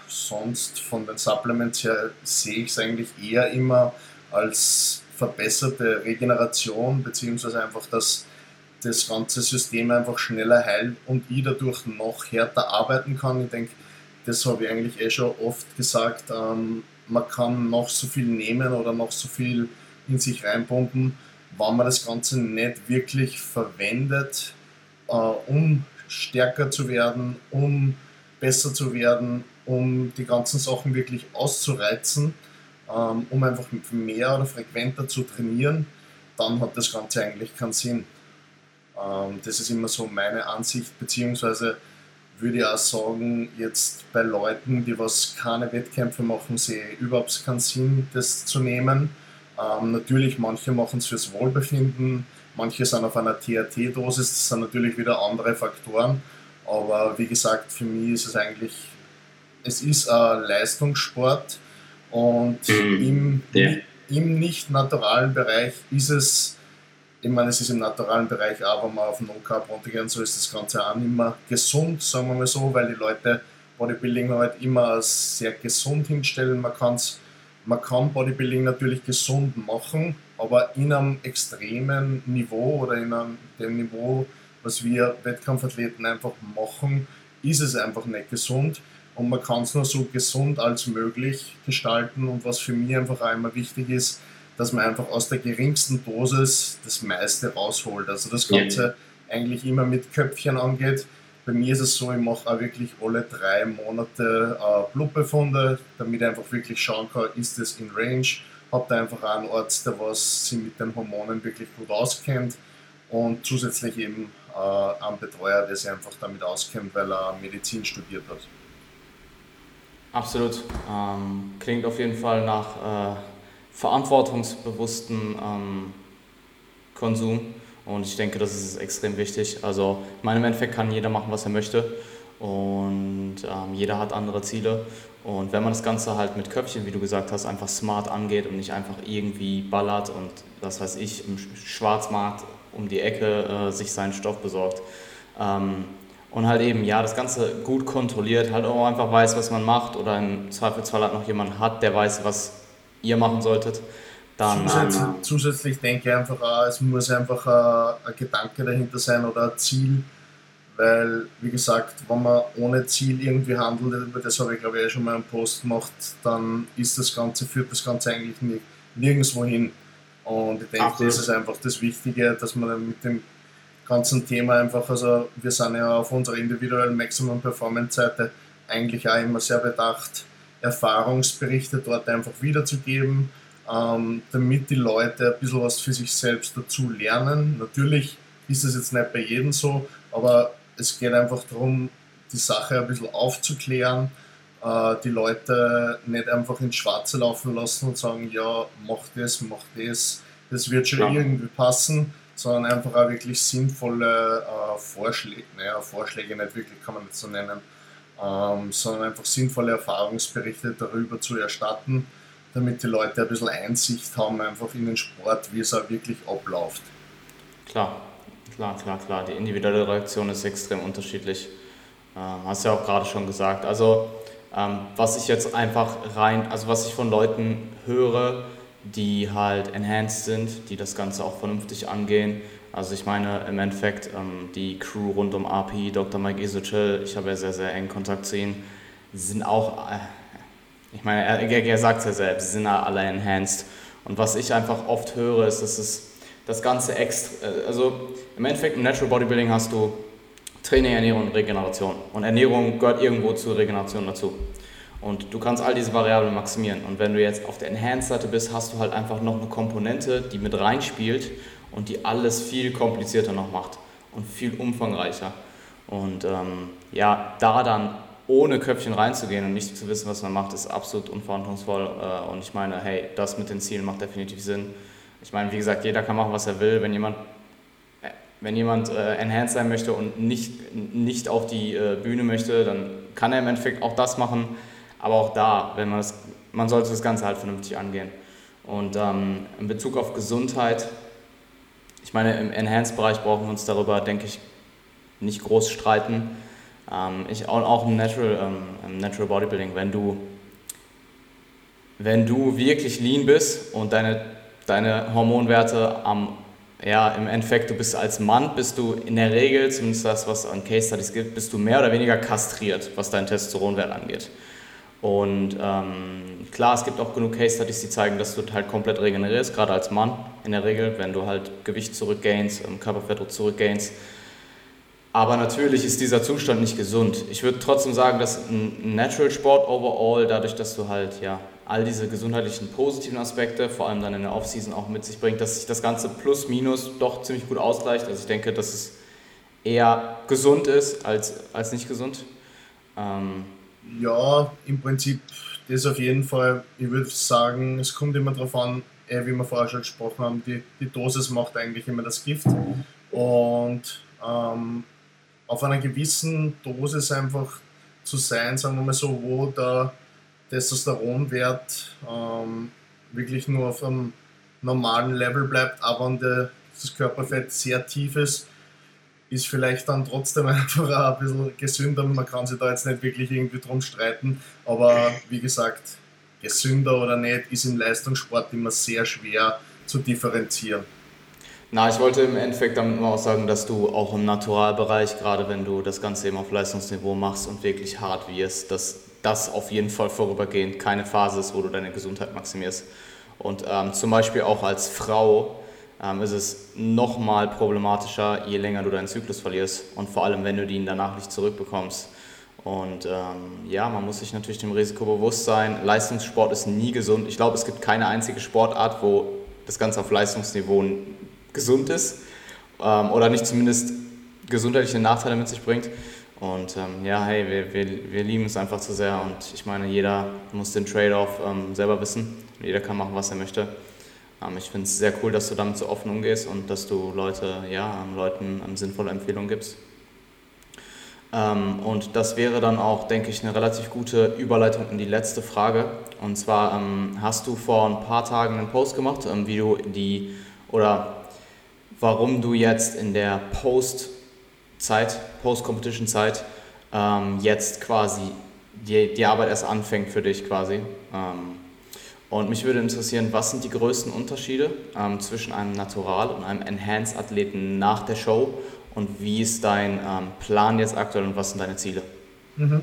sonst von den Supplements her sehe ich es eigentlich eher immer als verbesserte Regeneration, beziehungsweise einfach, dass das ganze System einfach schneller heilt und ich dadurch noch härter arbeiten kann. Ich denke, das habe ich eigentlich eh schon oft gesagt. Ähm, man kann noch so viel nehmen oder noch so viel in sich reinpumpen, wenn man das Ganze nicht wirklich verwendet, äh, um stärker zu werden, um besser zu werden, um die ganzen Sachen wirklich auszureizen, ähm, um einfach mehr oder frequenter zu trainieren, dann hat das Ganze eigentlich keinen Sinn. Ähm, das ist immer so meine Ansicht, beziehungsweise würde ich auch sagen, jetzt bei Leuten, die was keine Wettkämpfe machen, sehe ich überhaupt keinen Sinn, das zu nehmen. Ähm, natürlich, manche machen es fürs Wohlbefinden, manche sind auf einer THT-Dosis, das sind natürlich wieder andere Faktoren. Aber wie gesagt, für mich ist es eigentlich, es ist ein Leistungssport und mhm. im, ja. im nicht naturalen Bereich ist es, ich meine, es ist im naturalen Bereich auch, wenn man auf No Carb runtergehen, so ist das Ganze auch nicht mehr gesund, sagen wir mal so, weil die Leute Bodybuilding halt immer sehr gesund hinstellen. Man, kann's, man kann Bodybuilding natürlich gesund machen, aber in einem extremen Niveau oder in einem dem Niveau, was wir Wettkampfathleten einfach machen, ist es einfach nicht gesund. Und man kann es nur so gesund als möglich gestalten. Und was für mich einfach auch immer wichtig ist, dass man einfach aus der geringsten Dosis das meiste rausholt. Also das Ganze ja. eigentlich immer mit Köpfchen angeht. Bei mir ist es so, ich mache auch wirklich alle drei Monate äh, Blutbefunde, damit ich einfach wirklich schauen kann, ist das in Range. Habe da einfach einen Arzt, der was sich mit den Hormonen wirklich gut auskennt und zusätzlich eben äh, einen Betreuer, der sich einfach damit auskennt, weil er Medizin studiert hat. Absolut. Ähm, klingt auf jeden Fall nach äh, verantwortungsbewussten ähm, Konsum und ich denke, das ist extrem wichtig. Also, in meinem Endeffekt kann jeder machen, was er möchte und ähm, jeder hat andere Ziele. Und wenn man das Ganze halt mit Köpfchen, wie du gesagt hast, einfach smart angeht und nicht einfach irgendwie ballert und das weiß ich im Schwarzmarkt um die Ecke äh, sich seinen Stoff besorgt. Ähm, und halt eben, ja, das Ganze gut kontrolliert, halt auch einfach weiß, was man macht oder im Zweifelsfall halt noch jemand hat, der weiß, was ihr machen solltet. Dann, zusätzlich, ähm, zusätzlich denke ich einfach auch, es muss einfach ein, Gedanke dahinter sein oder ein Ziel, weil, wie gesagt, wenn man ohne Ziel irgendwie handelt, über das habe ich glaube ich schon mal einen Post gemacht, dann ist das Ganze, führt das Ganze eigentlich nirgendwo hin. Und ich denke, das ist einfach das Wichtige, dass man mit dem ganzen Thema einfach, also wir sind ja auf unserer individuellen Maximum Performance Seite eigentlich auch immer sehr bedacht, Erfahrungsberichte dort einfach wiederzugeben, ähm, damit die Leute ein bisschen was für sich selbst dazu lernen. Natürlich ist es jetzt nicht bei jedem so, aber es geht einfach darum, die Sache ein bisschen aufzuklären äh, die Leute nicht einfach ins Schwarze laufen lassen und sagen, ja, mach das, mach das, das wird schon ja. irgendwie passen, sondern einfach auch wirklich sinnvolle äh, Vorschläge, naja, Vorschläge nicht wirklich, kann man nicht so nennen, ähm, sondern einfach sinnvolle Erfahrungsberichte darüber zu erstatten, damit die Leute ein bisschen Einsicht haben einfach in den Sport, wie es auch wirklich abläuft. Klar, klar, klar, klar. Die individuelle Reaktion ist extrem unterschiedlich. Ähm, hast ja auch gerade schon gesagt. Also ähm, was ich jetzt einfach rein, also was ich von Leuten höre, die halt enhanced sind, die das Ganze auch vernünftig angehen. Also ich meine im Endeffekt ähm, die Crew rund um RP, Dr. Mike Isochel, ich habe ja sehr, sehr engen Kontakt zu ihnen, sind auch, äh, ich meine, er, er sagt es ja selbst, sind alle enhanced. Und was ich einfach oft höre, ist, dass es das Ganze extra, äh, also im Endeffekt im Natural Bodybuilding hast du Training, Ernährung und Regeneration. Und Ernährung gehört irgendwo zur Regeneration dazu. Und du kannst all diese Variablen maximieren. Und wenn du jetzt auf der Enhanced-Seite bist, hast du halt einfach noch eine Komponente, die mit reinspielt und die alles viel komplizierter noch macht und viel umfangreicher. Und ähm, ja, da dann ohne Köpfchen reinzugehen und nicht zu wissen, was man macht, ist absolut unverantwortungsvoll. Äh, und ich meine, hey, das mit den Zielen macht definitiv Sinn. Ich meine, wie gesagt, jeder kann machen, was er will. Wenn jemand, äh, wenn jemand äh, enhanced sein möchte und nicht, nicht auf die äh, Bühne möchte, dann kann er im Endeffekt auch das machen. Aber auch da, wenn man, das, man sollte das Ganze halt vernünftig angehen. Und ähm, in Bezug auf Gesundheit, ich meine, im Enhanced-Bereich brauchen wir uns darüber, denke ich, nicht groß streiten. Ähm, ich, auch im Natural, ähm, im Natural Bodybuilding, wenn du, wenn du wirklich lean bist und deine, deine Hormonwerte am ja, im Endeffekt, du bist als Mann, bist du in der Regel, zumindest das, was an Case Studies gibt, bist du mehr oder weniger kastriert, was deinen Testosteronwert angeht. Und ähm, klar, es gibt auch genug Case Studies, die zeigen, dass du halt komplett regenerierst, gerade als Mann in der Regel, wenn du halt Gewicht zurückgainst, ähm, Körperfett zurückgainst. Aber natürlich ist dieser Zustand nicht gesund. Ich würde trotzdem sagen, dass ein Natural Sport overall, dadurch, dass du halt ja all diese gesundheitlichen positiven Aspekte, vor allem dann in der Offseason auch mit sich bringt, dass sich das Ganze plus minus doch ziemlich gut ausgleicht. Also ich denke, dass es eher gesund ist als, als nicht gesund. Ähm, ja, im Prinzip das auf jeden Fall. Ich würde sagen, es kommt immer darauf an, eh, wie wir vorher schon gesprochen haben, die, die Dosis macht eigentlich immer das Gift. Und ähm, auf einer gewissen Dosis einfach zu sein, sagen wir mal so, wo der Testosteronwert ähm, wirklich nur auf einem normalen Level bleibt, aber das Körperfett sehr tief ist, ist vielleicht dann trotzdem (laughs) einfach ein bisschen gesünder. Man kann sich da jetzt nicht wirklich irgendwie drum streiten, aber wie gesagt, gesünder oder nicht, ist im Leistungssport immer sehr schwer zu differenzieren. Na, ich wollte im Endeffekt damit nur auch sagen, dass du auch im Naturalbereich, gerade wenn du das Ganze eben auf Leistungsniveau machst und wirklich hart wirst, dass das auf jeden Fall vorübergehend keine Phase ist, wo du deine Gesundheit maximierst. Und ähm, zum Beispiel auch als Frau ähm, ist es nochmal problematischer, je länger du deinen Zyklus verlierst und vor allem, wenn du ihn danach nicht zurückbekommst. Und ähm, ja, man muss sich natürlich dem Risiko bewusst sein. Leistungssport ist nie gesund. Ich glaube, es gibt keine einzige Sportart, wo das Ganze auf Leistungsniveau gesund ist ähm, oder nicht zumindest gesundheitliche Nachteile mit sich bringt. Und ähm, ja, hey, wir, wir, wir lieben es einfach zu sehr und ich meine, jeder muss den Trade-off ähm, selber wissen. Jeder kann machen, was er möchte. Ähm, ich finde es sehr cool, dass du damit so offen umgehst und dass du Leute, ja, Leuten sinnvolle Empfehlungen gibst. Ähm, und das wäre dann auch, denke ich, eine relativ gute Überleitung in die letzte Frage. Und zwar ähm, hast du vor ein paar Tagen einen Post gemacht, wie du die oder warum du jetzt in der Post-Zeit, Post-Competition-Zeit jetzt quasi die, die Arbeit erst anfängt für dich quasi. Und mich würde interessieren, was sind die größten Unterschiede ähm, zwischen einem Natural- und einem Enhanced-Athleten nach der Show und wie ist dein ähm, Plan jetzt aktuell und was sind deine Ziele? Mhm.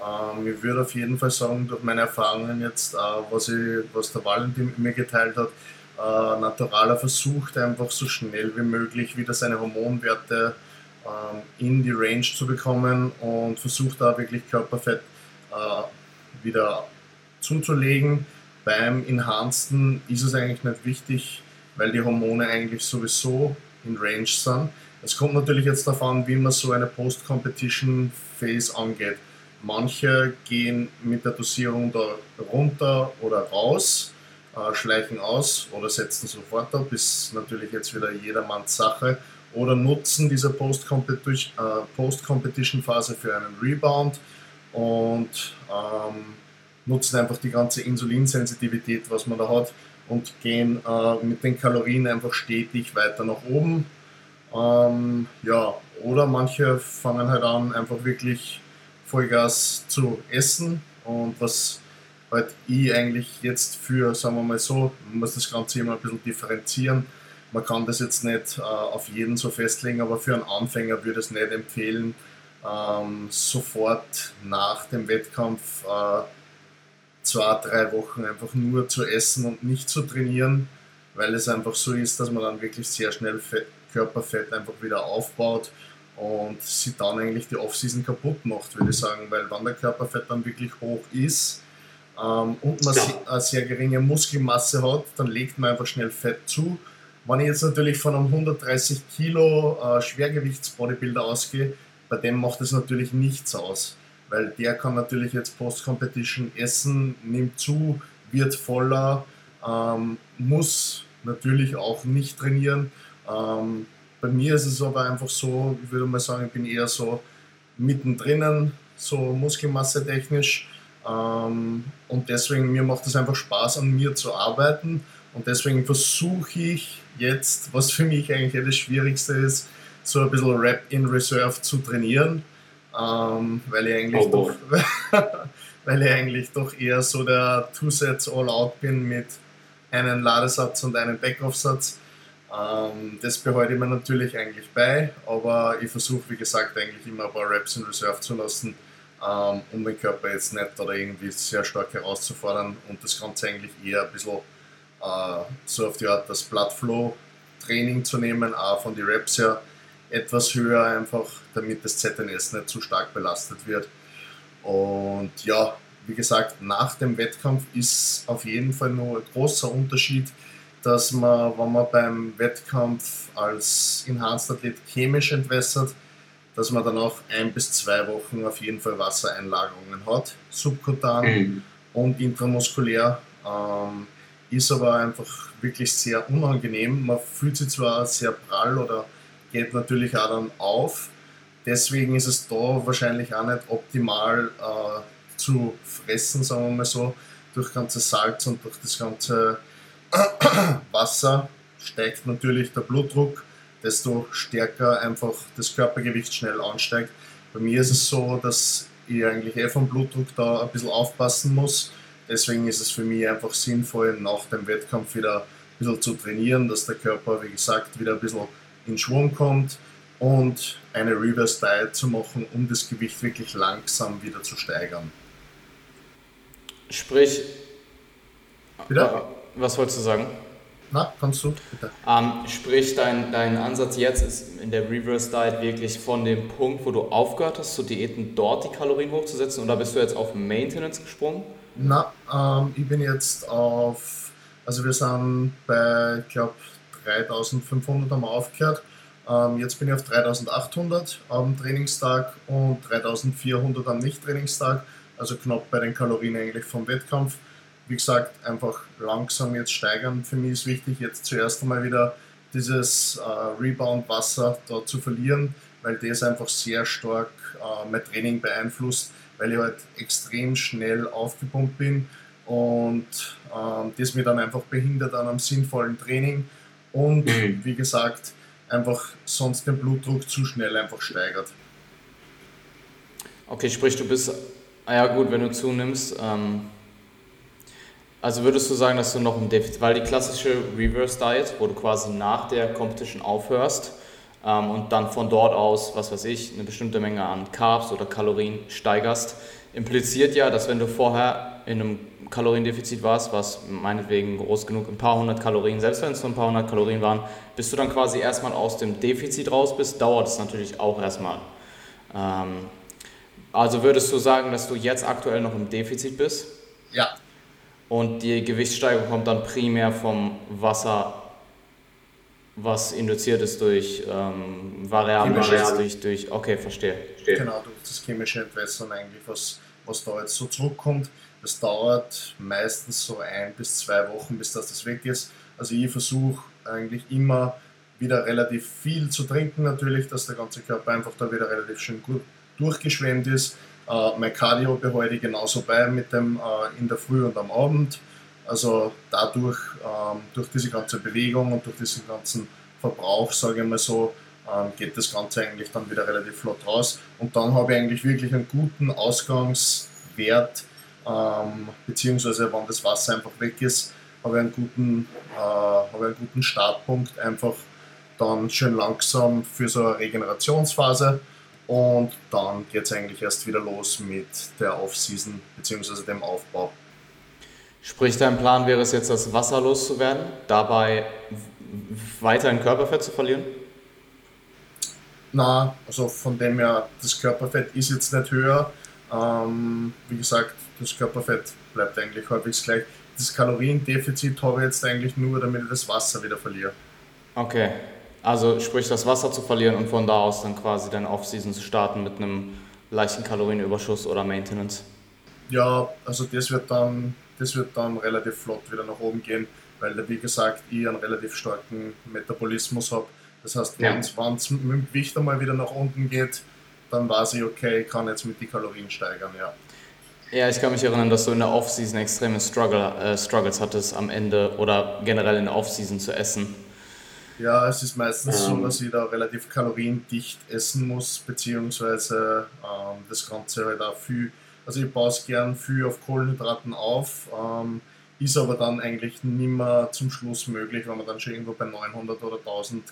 Ähm, ich würde auf jeden Fall sagen, durch meine Erfahrungen jetzt, äh, was, ich, was der Valentin mir geteilt hat, äh, Naturaler versucht einfach so schnell wie möglich wieder seine Hormonwerte äh, in die Range zu bekommen und versucht da wirklich Körperfett äh, wieder zuzulegen beim Enhanceden ist es eigentlich nicht wichtig, weil die Hormone eigentlich sowieso in Range sind. Es kommt natürlich jetzt an, wie man so eine Post-Competition-Phase angeht. manche gehen mit der Dosierung da runter oder raus, äh, schleichen aus oder setzen sofort ab, ist natürlich jetzt wieder jedermanns Sache. Oder nutzen diese Post-Competition-Phase für einen Rebound und ähm, nutzen einfach die ganze Insulinsensitivität, was man da hat und gehen äh, mit den Kalorien einfach stetig weiter nach oben. Ähm, ja, oder manche fangen halt an, einfach wirklich Vollgas zu essen und was halt ich eigentlich jetzt für, sagen wir mal so, man muss das Ganze immer ein bisschen differenzieren. Man kann das jetzt nicht äh, auf jeden so festlegen, aber für einen Anfänger würde ich es nicht empfehlen, ähm, sofort nach dem Wettkampf äh, zwei, drei Wochen einfach nur zu essen und nicht zu trainieren, weil es einfach so ist, dass man dann wirklich sehr schnell Fett, Körperfett einfach wieder aufbaut und sie dann eigentlich die Offseason kaputt macht, würde ich sagen, weil wenn der Körperfett dann wirklich hoch ist ähm, und man eine sehr geringe Muskelmasse hat, dann legt man einfach schnell Fett zu. Wenn ich jetzt natürlich von einem 130 Kilo äh, Schwergewichtsbodybuilder ausgehe, bei dem macht es natürlich nichts aus weil der kann natürlich jetzt Post-Competition essen, nimmt zu, wird voller, ähm, muss natürlich auch nicht trainieren. Ähm, bei mir ist es aber einfach so, ich würde mal sagen, ich bin eher so mittendrin, so Muskelmasse technisch. Ähm, und deswegen, mir macht es einfach Spaß, an mir zu arbeiten. Und deswegen versuche ich jetzt, was für mich eigentlich das Schwierigste ist, so ein bisschen Rap in Reserve zu trainieren ähm, weil, ich eigentlich oh, doch, (laughs) weil ich eigentlich doch eher so der Two-Sets All-Out bin mit einem Ladesatz und einem Backoff-Satz. Ähm, das behalte ich mir natürlich eigentlich bei, aber ich versuche, wie gesagt, eigentlich immer ein paar Reps in Reserve zu lassen, ähm, um den Körper jetzt nicht oder irgendwie sehr stark herauszufordern. Und das Ganze eigentlich eher ein bisschen äh, so auf die Art das Blood Flow Training zu nehmen, auch von den Reps her etwas höher, einfach damit das ZNS nicht zu stark belastet wird. Und ja, wie gesagt, nach dem Wettkampf ist auf jeden Fall nur ein großer Unterschied, dass man, wenn man beim Wettkampf als Enhanced Athlet chemisch entwässert, dass man dann auch ein bis zwei Wochen auf jeden Fall Wassereinlagerungen hat, subkutan mhm. und intramuskulär. Ähm, ist aber einfach wirklich sehr unangenehm. Man fühlt sich zwar sehr prall oder geht natürlich auch dann auf. Deswegen ist es da wahrscheinlich auch nicht optimal äh, zu fressen, sagen wir mal so. Durch ganze Salz und durch das ganze (coughs) Wasser steigt natürlich der Blutdruck, desto stärker einfach das Körpergewicht schnell ansteigt. Bei mir ist es so, dass ich eigentlich eh vom Blutdruck da ein bisschen aufpassen muss. Deswegen ist es für mich einfach sinnvoll, nach dem Wettkampf wieder ein bisschen zu trainieren, dass der Körper, wie gesagt, wieder ein bisschen in Schwung kommt und eine Reverse Diet zu machen, um das Gewicht wirklich langsam wieder zu steigern. Sprich, Bitte? Was wolltest du sagen? Na, kannst du, bitte. Ähm, sprich, dein, dein Ansatz jetzt ist in der Reverse Diet wirklich von dem Punkt, wo du aufgehört hast zu Diäten, dort die Kalorien hochzusetzen oder bist du jetzt auf Maintenance gesprungen? Na, ähm, ich bin jetzt auf, also wir sind bei, ich glaube, 3500 haben wir aufgehört. Ähm, jetzt bin ich auf 3800 am Trainingstag und 3400 am Nicht-Trainingstag, also knapp bei den Kalorien eigentlich vom Wettkampf. Wie gesagt, einfach langsam jetzt steigern. Für mich ist wichtig, jetzt zuerst einmal wieder dieses äh, Rebound-Wasser da zu verlieren, weil das einfach sehr stark äh, mein Training beeinflusst, weil ich halt extrem schnell aufgepumpt bin und äh, das mir dann einfach behindert an einem sinnvollen Training und mhm. wie gesagt, einfach sonst den Blutdruck zu schnell einfach steigert. Okay, sprich, du bist, ah ja gut, wenn du zunimmst, ähm, also würdest du sagen, dass du noch im Defizit, weil die klassische Reverse Diet, wo du quasi nach der Competition aufhörst ähm, und dann von dort aus, was weiß ich, eine bestimmte Menge an Carbs oder Kalorien steigerst, impliziert ja, dass wenn du vorher in einem Kaloriendefizit warst, was meinetwegen groß genug, ein paar hundert Kalorien, selbst wenn es nur ein paar hundert Kalorien waren, bis du dann quasi erstmal aus dem Defizit raus bist, dauert es natürlich auch erstmal. Ähm, also würdest du sagen, dass du jetzt aktuell noch im Defizit bist? Ja. Und die Gewichtssteigerung kommt dann primär vom Wasser, was induziert ist durch ähm, Variablen, durch, durch, okay, verstehe. verstehe. Genau, durch das chemische Entwässern eigentlich, was, was da jetzt so zurückkommt. Das dauert meistens so ein bis zwei Wochen, bis das, das weg ist. Also ich versuche eigentlich immer wieder relativ viel zu trinken natürlich, dass der ganze Körper einfach da wieder relativ schön gut durchgeschwemmt ist. Äh, mein Cardio behalte ich genauso bei mit dem äh, in der Früh und am Abend. Also dadurch, ähm, durch diese ganze Bewegung und durch diesen ganzen Verbrauch, sage ich mal so, ähm, geht das Ganze eigentlich dann wieder relativ flott raus. Und dann habe ich eigentlich wirklich einen guten Ausgangswert, ähm, beziehungsweise wenn das Wasser einfach weg ist, habe ich einen guten, äh, habe einen guten Startpunkt, einfach dann schön langsam für so eine Regenerationsphase. Und dann geht es eigentlich erst wieder los mit der Off-Season bzw. dem Aufbau. Sprich, dein Plan wäre es jetzt, das Wasser loszuwerden, dabei weiterhin Körperfett zu verlieren? Na, also von dem her, das Körperfett ist jetzt nicht höher. Ähm, wie gesagt, das Körperfett bleibt eigentlich halbwegs gleich. Das Kaloriendefizit habe ich jetzt eigentlich nur, damit ich das Wasser wieder verliere. Okay, also sprich das Wasser zu verlieren und von da aus dann quasi deine Off-Season zu starten mit einem leichten Kalorienüberschuss oder Maintenance. Ja, also das wird dann, das wird dann relativ flott wieder nach oben gehen, weil da wie gesagt ich einen relativ starken Metabolismus habe. Das heißt, wenn es ja. mit dem Gewicht einmal wieder nach unten geht, dann weiß ich, okay, ich kann jetzt mit den Kalorien steigern, ja. Ja, ich kann mich erinnern, dass du in der Off-Season extreme Struggle, äh, Struggles hattest am Ende oder generell in der Off-Season zu essen. Ja, es ist meistens ähm. so, dass ich da relativ kaloriendicht essen muss, beziehungsweise ähm, das Ganze halt auch viel, also ich baue es gern viel auf Kohlenhydraten auf, ähm, ist aber dann eigentlich nimmer zum Schluss möglich, wenn man dann schon irgendwo bei 900 oder 1000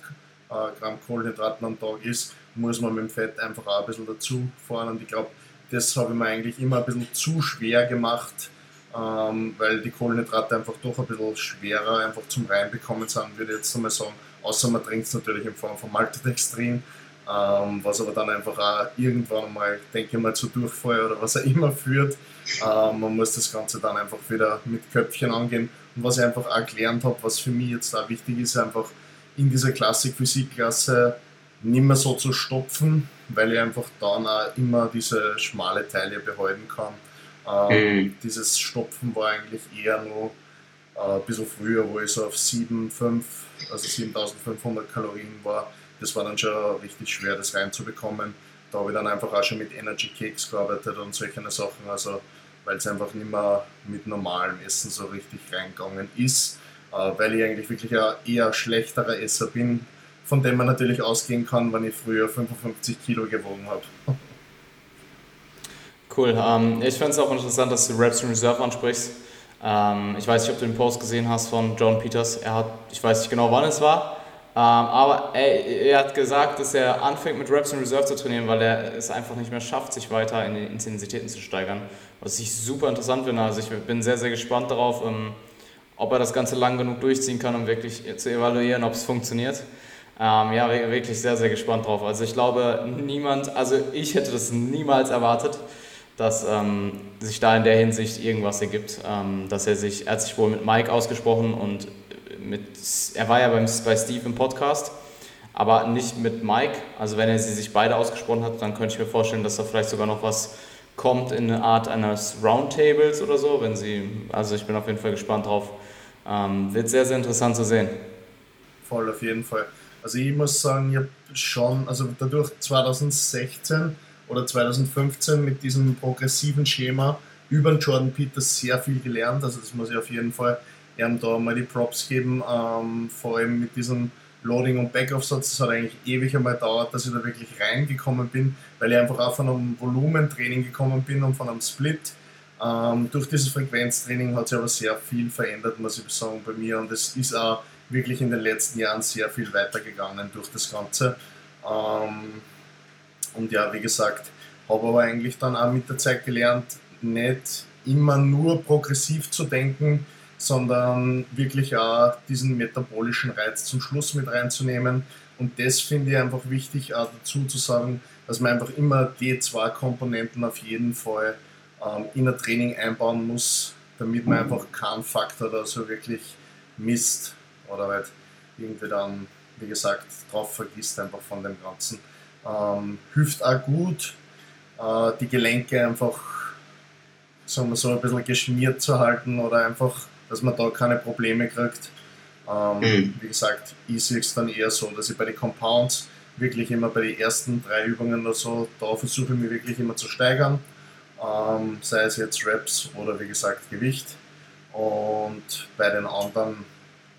äh, Gramm Kohlenhydraten am Tag ist, muss man mit dem Fett einfach auch ein bisschen dazu fahren und ich glaube, das habe ich mir eigentlich immer ein bisschen zu schwer gemacht, ähm, weil die Kohlenhydrate einfach doch ein bisschen schwerer einfach zum Reinbekommen sind, würde ich jetzt einmal sagen. Außer man trinkt es natürlich in Form von Maltodextrin, ähm, was aber dann einfach auch irgendwann mal, denke ich mal, zu Durchfall oder was auch immer führt. Ähm, man muss das Ganze dann einfach wieder mit Köpfchen angehen. Und was ich einfach auch gelernt habe, was für mich jetzt da wichtig ist, einfach in dieser Klassik-Physik-Klasse nicht mehr so zu stopfen, weil ich einfach dann auch immer diese schmale Teile behalten kann. Ähm, mhm. Dieses Stopfen war eigentlich eher nur äh, ein bisschen früher, wo ich so auf 7, 5, also 7500 Kalorien war. Das war dann schon richtig schwer, das reinzubekommen. Da habe ich dann einfach auch schon mit Energy Cakes gearbeitet und solche Sachen, also weil es einfach nicht mehr mit normalem Essen so richtig reingegangen ist, äh, weil ich eigentlich wirklich ein eher schlechterer Esser bin, von dem man natürlich ausgehen kann, wenn ich früher 55 Kilo gewogen habe. Cool. Ähm, ich finde es auch interessant, dass du Raps in Reserve ansprichst. Ähm, ich weiß nicht, ob du den Post gesehen hast von John Peters. Er hat, ich weiß nicht genau, wann es war, ähm, aber ey, er hat gesagt, dass er anfängt mit Reps in Reserve zu trainieren, weil er es einfach nicht mehr schafft, sich weiter in den Intensitäten zu steigern. Was ich super interessant finde. Also ich bin sehr, sehr gespannt darauf, ähm, ob er das Ganze lang genug durchziehen kann, um wirklich zu evaluieren, ob es funktioniert. Ähm, ja, wirklich sehr, sehr gespannt drauf. Also ich glaube, niemand, also ich hätte das niemals erwartet dass ähm, sich da in der Hinsicht irgendwas ergibt, ähm, dass er sich, er hat sich wohl mit Mike ausgesprochen und mit, er war ja beim, bei Steve im Podcast, aber nicht mit Mike. Also wenn er sie sich beide ausgesprochen hat, dann könnte ich mir vorstellen, dass da vielleicht sogar noch was kommt in eine Art eines Roundtables oder so, wenn sie, also ich bin auf jeden Fall gespannt drauf. Ähm, wird sehr, sehr interessant zu sehen. Voll, auf jeden Fall. Also ich muss sagen, ich habe schon, also dadurch 2016 oder 2015 mit diesem progressiven Schema über Jordan Peters sehr viel gelernt. Also das muss ich auf jeden Fall ihm da mal die Props geben, ähm, vor allem mit diesem Loading- und Backaufsatz. Das hat eigentlich ewig einmal gedauert, dass ich da wirklich reingekommen bin, weil ich einfach auch von einem Volumentraining gekommen bin und von einem Split. Ähm, durch dieses Frequenztraining hat sich aber sehr viel verändert, muss ich sagen, bei mir. Und es ist auch wirklich in den letzten Jahren sehr viel weitergegangen durch das Ganze. Ähm, und ja, wie gesagt, habe aber eigentlich dann auch mit der Zeit gelernt, nicht immer nur progressiv zu denken, sondern wirklich auch diesen metabolischen Reiz zum Schluss mit reinzunehmen. Und das finde ich einfach wichtig, auch dazu zu sagen, dass man einfach immer die zwei Komponenten auf jeden Fall ähm, in ein Training einbauen muss, damit man einfach keinen Faktor da so wirklich misst oder halt irgendwie dann, wie gesagt, drauf vergisst einfach von dem Ganzen. Ähm, hilft auch gut, äh, die Gelenke einfach sagen wir so ein bisschen geschmiert zu halten oder einfach, dass man da keine Probleme kriegt. Ähm, mhm. Wie gesagt, ich sehe es dann eher so, dass ich bei den Compounds wirklich immer bei den ersten drei Übungen oder so, da versuche ich mich wirklich immer zu steigern. Ähm, sei es jetzt Reps oder wie gesagt Gewicht. Und bei den anderen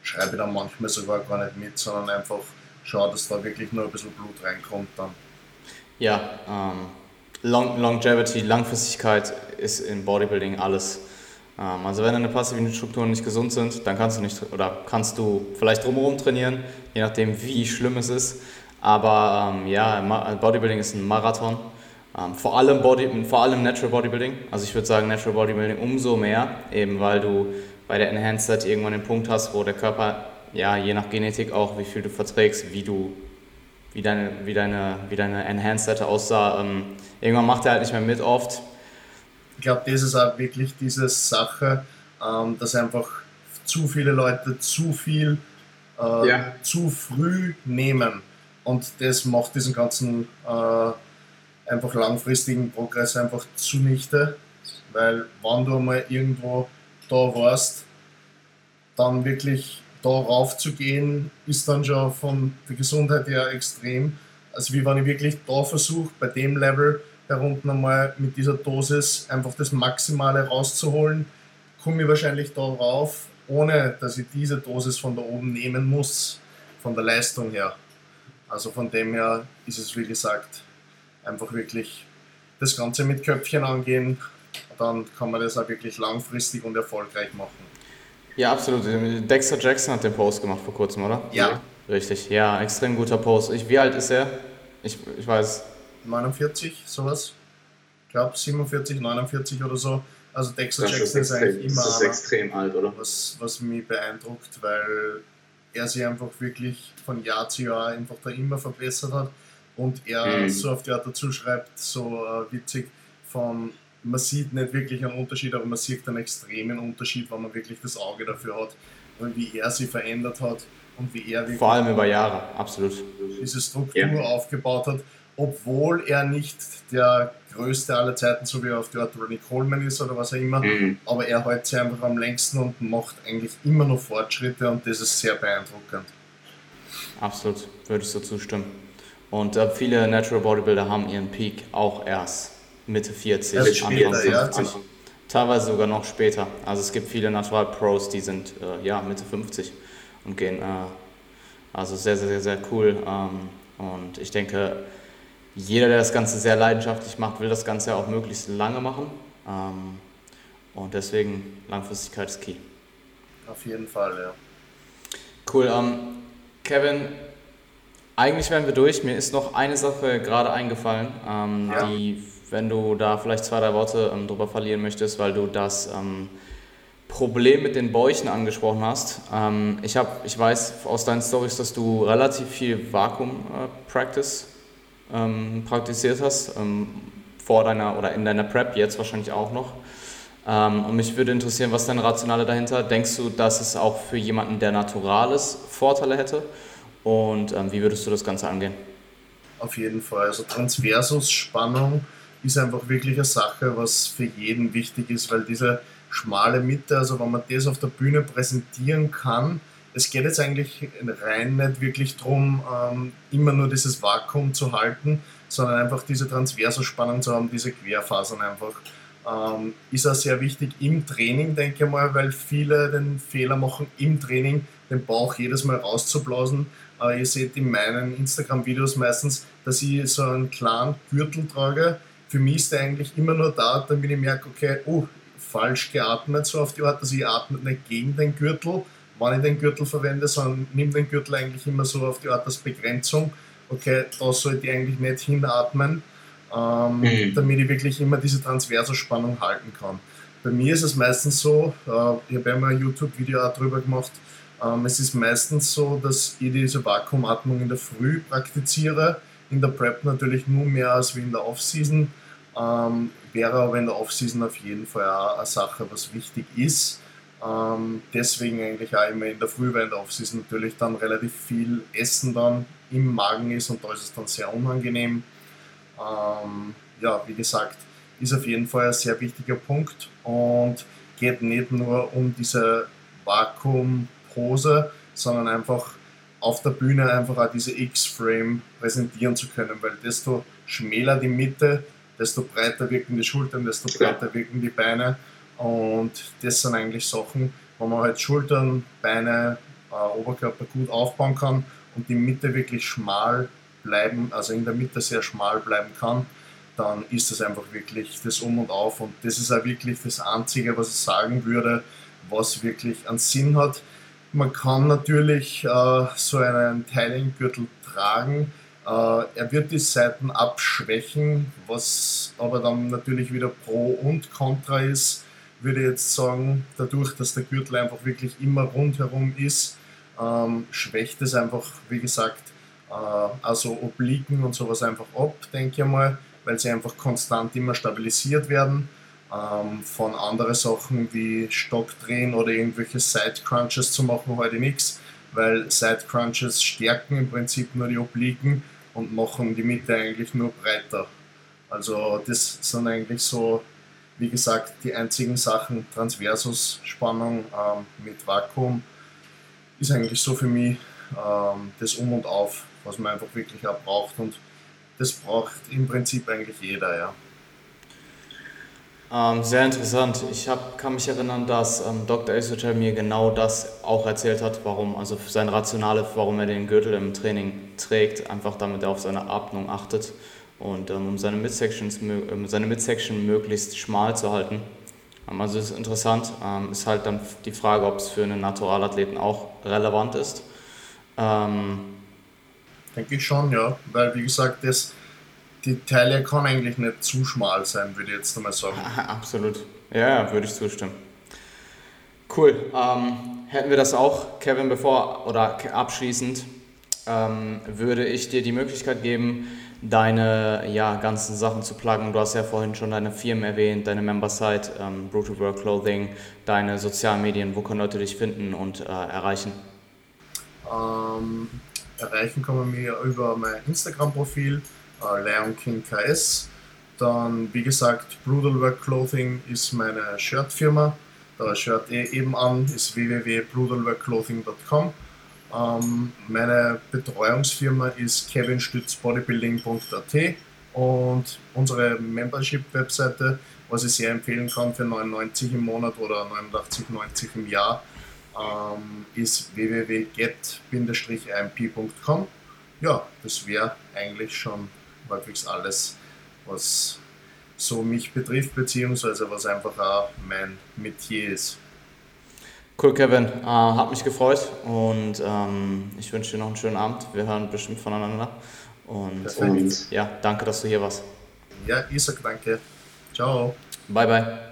schreibe dann manchmal sogar gar nicht mit, sondern einfach schaue, dass da wirklich nur ein bisschen Blut reinkommt dann. Ja, ähm, Long Longevity, Langfristigkeit ist in Bodybuilding alles. Ähm, also wenn deine passiven Strukturen nicht gesund sind, dann kannst du nicht oder kannst du vielleicht drumherum trainieren, je nachdem wie schlimm es ist. Aber ähm, ja, Bodybuilding ist ein Marathon. Ähm, vor, allem Body, vor allem Natural Bodybuilding. Also ich würde sagen Natural Bodybuilding umso mehr, eben weil du bei der Enhanced Set irgendwann den Punkt hast, wo der Körper, ja, je nach Genetik auch, wie viel du verträgst, wie du wie deine, wie deine, wie deine Enhanced-Seite aussah. Ähm, irgendwann macht er halt nicht mehr mit oft. Ich glaube, das ist auch wirklich diese Sache, ähm, dass einfach zu viele Leute zu viel äh, ja. zu früh nehmen. Und das macht diesen ganzen äh, einfach langfristigen Progress einfach zunichte. Weil wenn du mal irgendwo da warst, dann wirklich darauf zu gehen, ist dann schon von der Gesundheit her extrem. Also wie wenn ich wirklich da versuche, bei dem Level herunter einmal mit dieser Dosis einfach das Maximale rauszuholen, komme ich wahrscheinlich darauf, ohne dass ich diese Dosis von da oben nehmen muss, von der Leistung her. Also von dem her ist es wie gesagt einfach wirklich das Ganze mit Köpfchen angehen, dann kann man das auch wirklich langfristig und erfolgreich machen. Ja, absolut. Dexter Jackson hat den Post gemacht vor kurzem, oder? Ja. Richtig, ja, extrem guter Post. Ich, wie alt ist er? Ich, ich weiß. 49, sowas. Ich glaube 47, 49 oder so. Also Dexter das Jackson ist, extrem, eigentlich immer das ist extrem alt, oder? Was, was mich beeindruckt, weil er sich einfach wirklich von Jahr zu Jahr einfach da immer verbessert hat und er mhm. so auf die Art dazu schreibt, so äh, witzig, von man sieht nicht wirklich einen Unterschied, aber man sieht einen extremen Unterschied, wenn man wirklich das Auge dafür hat, wie er sich verändert hat und wie er vor allem über Jahre, absolut diese Struktur ja. aufgebaut hat, obwohl er nicht der größte aller Zeiten, so wie er auf der Art Ronnie Coleman ist oder was auch immer, mhm. aber er hält sich einfach am längsten und macht eigentlich immer noch Fortschritte und das ist sehr beeindruckend. Absolut, würde ich so zustimmen. Und äh, viele Natural Bodybuilder haben ihren Peak auch erst Mitte 40, Anfang 50. Ja. Teilweise sogar noch später. Also es gibt viele Natural Pros, die sind äh, ja, Mitte 50 und gehen. Äh, also sehr, sehr, sehr cool. Ähm, und ich denke, jeder, der das Ganze sehr leidenschaftlich macht, will das Ganze auch möglichst lange machen. Ähm, und deswegen Langfristigkeit ist key. Auf jeden Fall, ja. Cool. Ähm, Kevin, eigentlich wären wir durch. Mir ist noch eine Sache gerade eingefallen, ähm, ja. die wenn du da vielleicht zwei, drei Worte ähm, drüber verlieren möchtest, weil du das ähm, Problem mit den Bäuchen angesprochen hast. Ähm, ich, hab, ich weiß aus deinen Stories, dass du relativ viel Vakuum-Practice äh, ähm, praktiziert hast, ähm, vor deiner oder in deiner Prep, jetzt wahrscheinlich auch noch. Ähm, und mich würde interessieren, was deine Rationale dahinter? Denkst du, dass es auch für jemanden, der Naturales Vorteile hätte? Und wie würdest du das Ganze angehen? Auf jeden Fall. Also Transversusspannung ist einfach wirklich eine Sache, was für jeden wichtig ist, weil diese schmale Mitte, also wenn man das auf der Bühne präsentieren kann, es geht jetzt eigentlich rein nicht wirklich darum, ähm, immer nur dieses Vakuum zu halten, sondern einfach diese Transversospannung zu haben, diese Querfasern einfach. Ähm, ist auch sehr wichtig im Training, denke ich mal, weil viele den Fehler machen, im Training den Bauch jedes Mal rauszublasen. Äh, ihr seht in meinen Instagram-Videos meistens, dass ich so einen klaren Gürtel trage, für mich ist der eigentlich immer nur da, damit ich merke, okay, oh, falsch geatmet, so auf die Art, dass ich atme nicht gegen den Gürtel, wann ich den Gürtel verwende, sondern nehme den Gürtel eigentlich immer so auf die Art als Begrenzung, okay, da sollte ich eigentlich nicht hinatmen, ähm, mhm. damit ich wirklich immer diese Transversospannung halten kann. Bei mir ist es meistens so, äh, ich habe einmal ein YouTube-Video darüber gemacht, ähm, es ist meistens so, dass ich diese Vakuumatmung in der Früh praktiziere, in der Prep natürlich nur mehr als wie in der Offseason. Ähm, wäre aber in der Offseason auf jeden Fall auch eine Sache, was wichtig ist. Ähm, deswegen eigentlich auch immer in der Früh, weil in der Offseason natürlich dann relativ viel Essen dann im Magen ist und da ist es dann sehr unangenehm. Ähm, ja, wie gesagt, ist auf jeden Fall ein sehr wichtiger Punkt und geht nicht nur um diese Vakuumpose, sondern einfach auf der Bühne einfach auch diese X-Frame präsentieren zu können, weil desto schmäler die Mitte, desto breiter wirken die Schultern, desto breiter wirken die Beine. Und das sind eigentlich Sachen, wo man halt Schultern, Beine, äh, Oberkörper gut aufbauen kann und die Mitte wirklich schmal bleiben, also in der Mitte sehr schmal bleiben kann, dann ist das einfach wirklich das Um und Auf. Und das ist auch wirklich das Einzige, was ich sagen würde, was wirklich einen Sinn hat. Man kann natürlich äh, so einen Teilinggürtel tragen, äh, er wird die Seiten abschwächen, was aber dann natürlich wieder Pro und Contra ist, würde jetzt sagen, dadurch, dass der Gürtel einfach wirklich immer rundherum ist, ähm, schwächt es einfach, wie gesagt, äh, also Obliken und sowas einfach ab, denke ich mal, weil sie einfach konstant immer stabilisiert werden. Ähm, von anderen Sachen wie Stockdrehen oder irgendwelche Side Crunches zu machen heute nichts, weil Side Crunches stärken im Prinzip nur die Obliken und machen die Mitte eigentlich nur breiter. Also das sind eigentlich so, wie gesagt, die einzigen Sachen. Transversus Spannung ähm, mit Vakuum ist eigentlich so für mich ähm, das Um und Auf, was man einfach wirklich auch braucht und das braucht im Prinzip eigentlich jeder, ja. Ähm, sehr interessant. Ich hab, kann mich erinnern, dass ähm, Dr. Esoter mir genau das auch erzählt hat, warum, also sein Rationale, warum er den Gürtel im Training trägt, einfach damit er auf seine Atmung achtet und ähm, um seine Midsections, um seine Midsection möglichst schmal zu halten. Ähm, also ist interessant. Ähm, ist halt dann die Frage, ob es für einen Naturalathleten auch relevant ist. Ähm, Denke ich schon, ja, weil wie gesagt, das die Taille kann eigentlich nicht zu schmal sein, würde ich jetzt einmal sagen. Absolut. Ja, würde ich zustimmen. Cool. Ähm, hätten wir das auch, Kevin, bevor oder abschließend ähm, würde ich dir die Möglichkeit geben, deine ja, ganzen Sachen zu pluggen. Du hast ja vorhin schon deine Firmen erwähnt, deine Member-Site, ähm, Brutal Work Clothing, deine sozialen Medien. Wo können Leute dich finden und äh, erreichen? Ähm, erreichen kann man mir über mein Instagram-Profil äh, Lion King KS. Dann, wie gesagt, Brutal Work Clothing ist meine Shirtfirma. Da Shirt eh eben an ist www.brutalworkclothing.com. Ähm, meine Betreuungsfirma ist kevinstützbodybuilding.at und unsere Membership-Webseite, was ich sehr empfehlen kann für 99 im Monat oder 89,90 im Jahr, ähm, ist www.get-imp.com. Ja, das wäre eigentlich schon halbwegs alles, was so mich betrifft, beziehungsweise was einfach auch mein Metier ist. Cool, Kevin. Äh, hat mich gefreut und ähm, ich wünsche dir noch einen schönen Abend. Wir hören bestimmt voneinander. Und, und ja, danke, dass du hier warst. Ja, ich sag danke. Ciao. Bye, bye.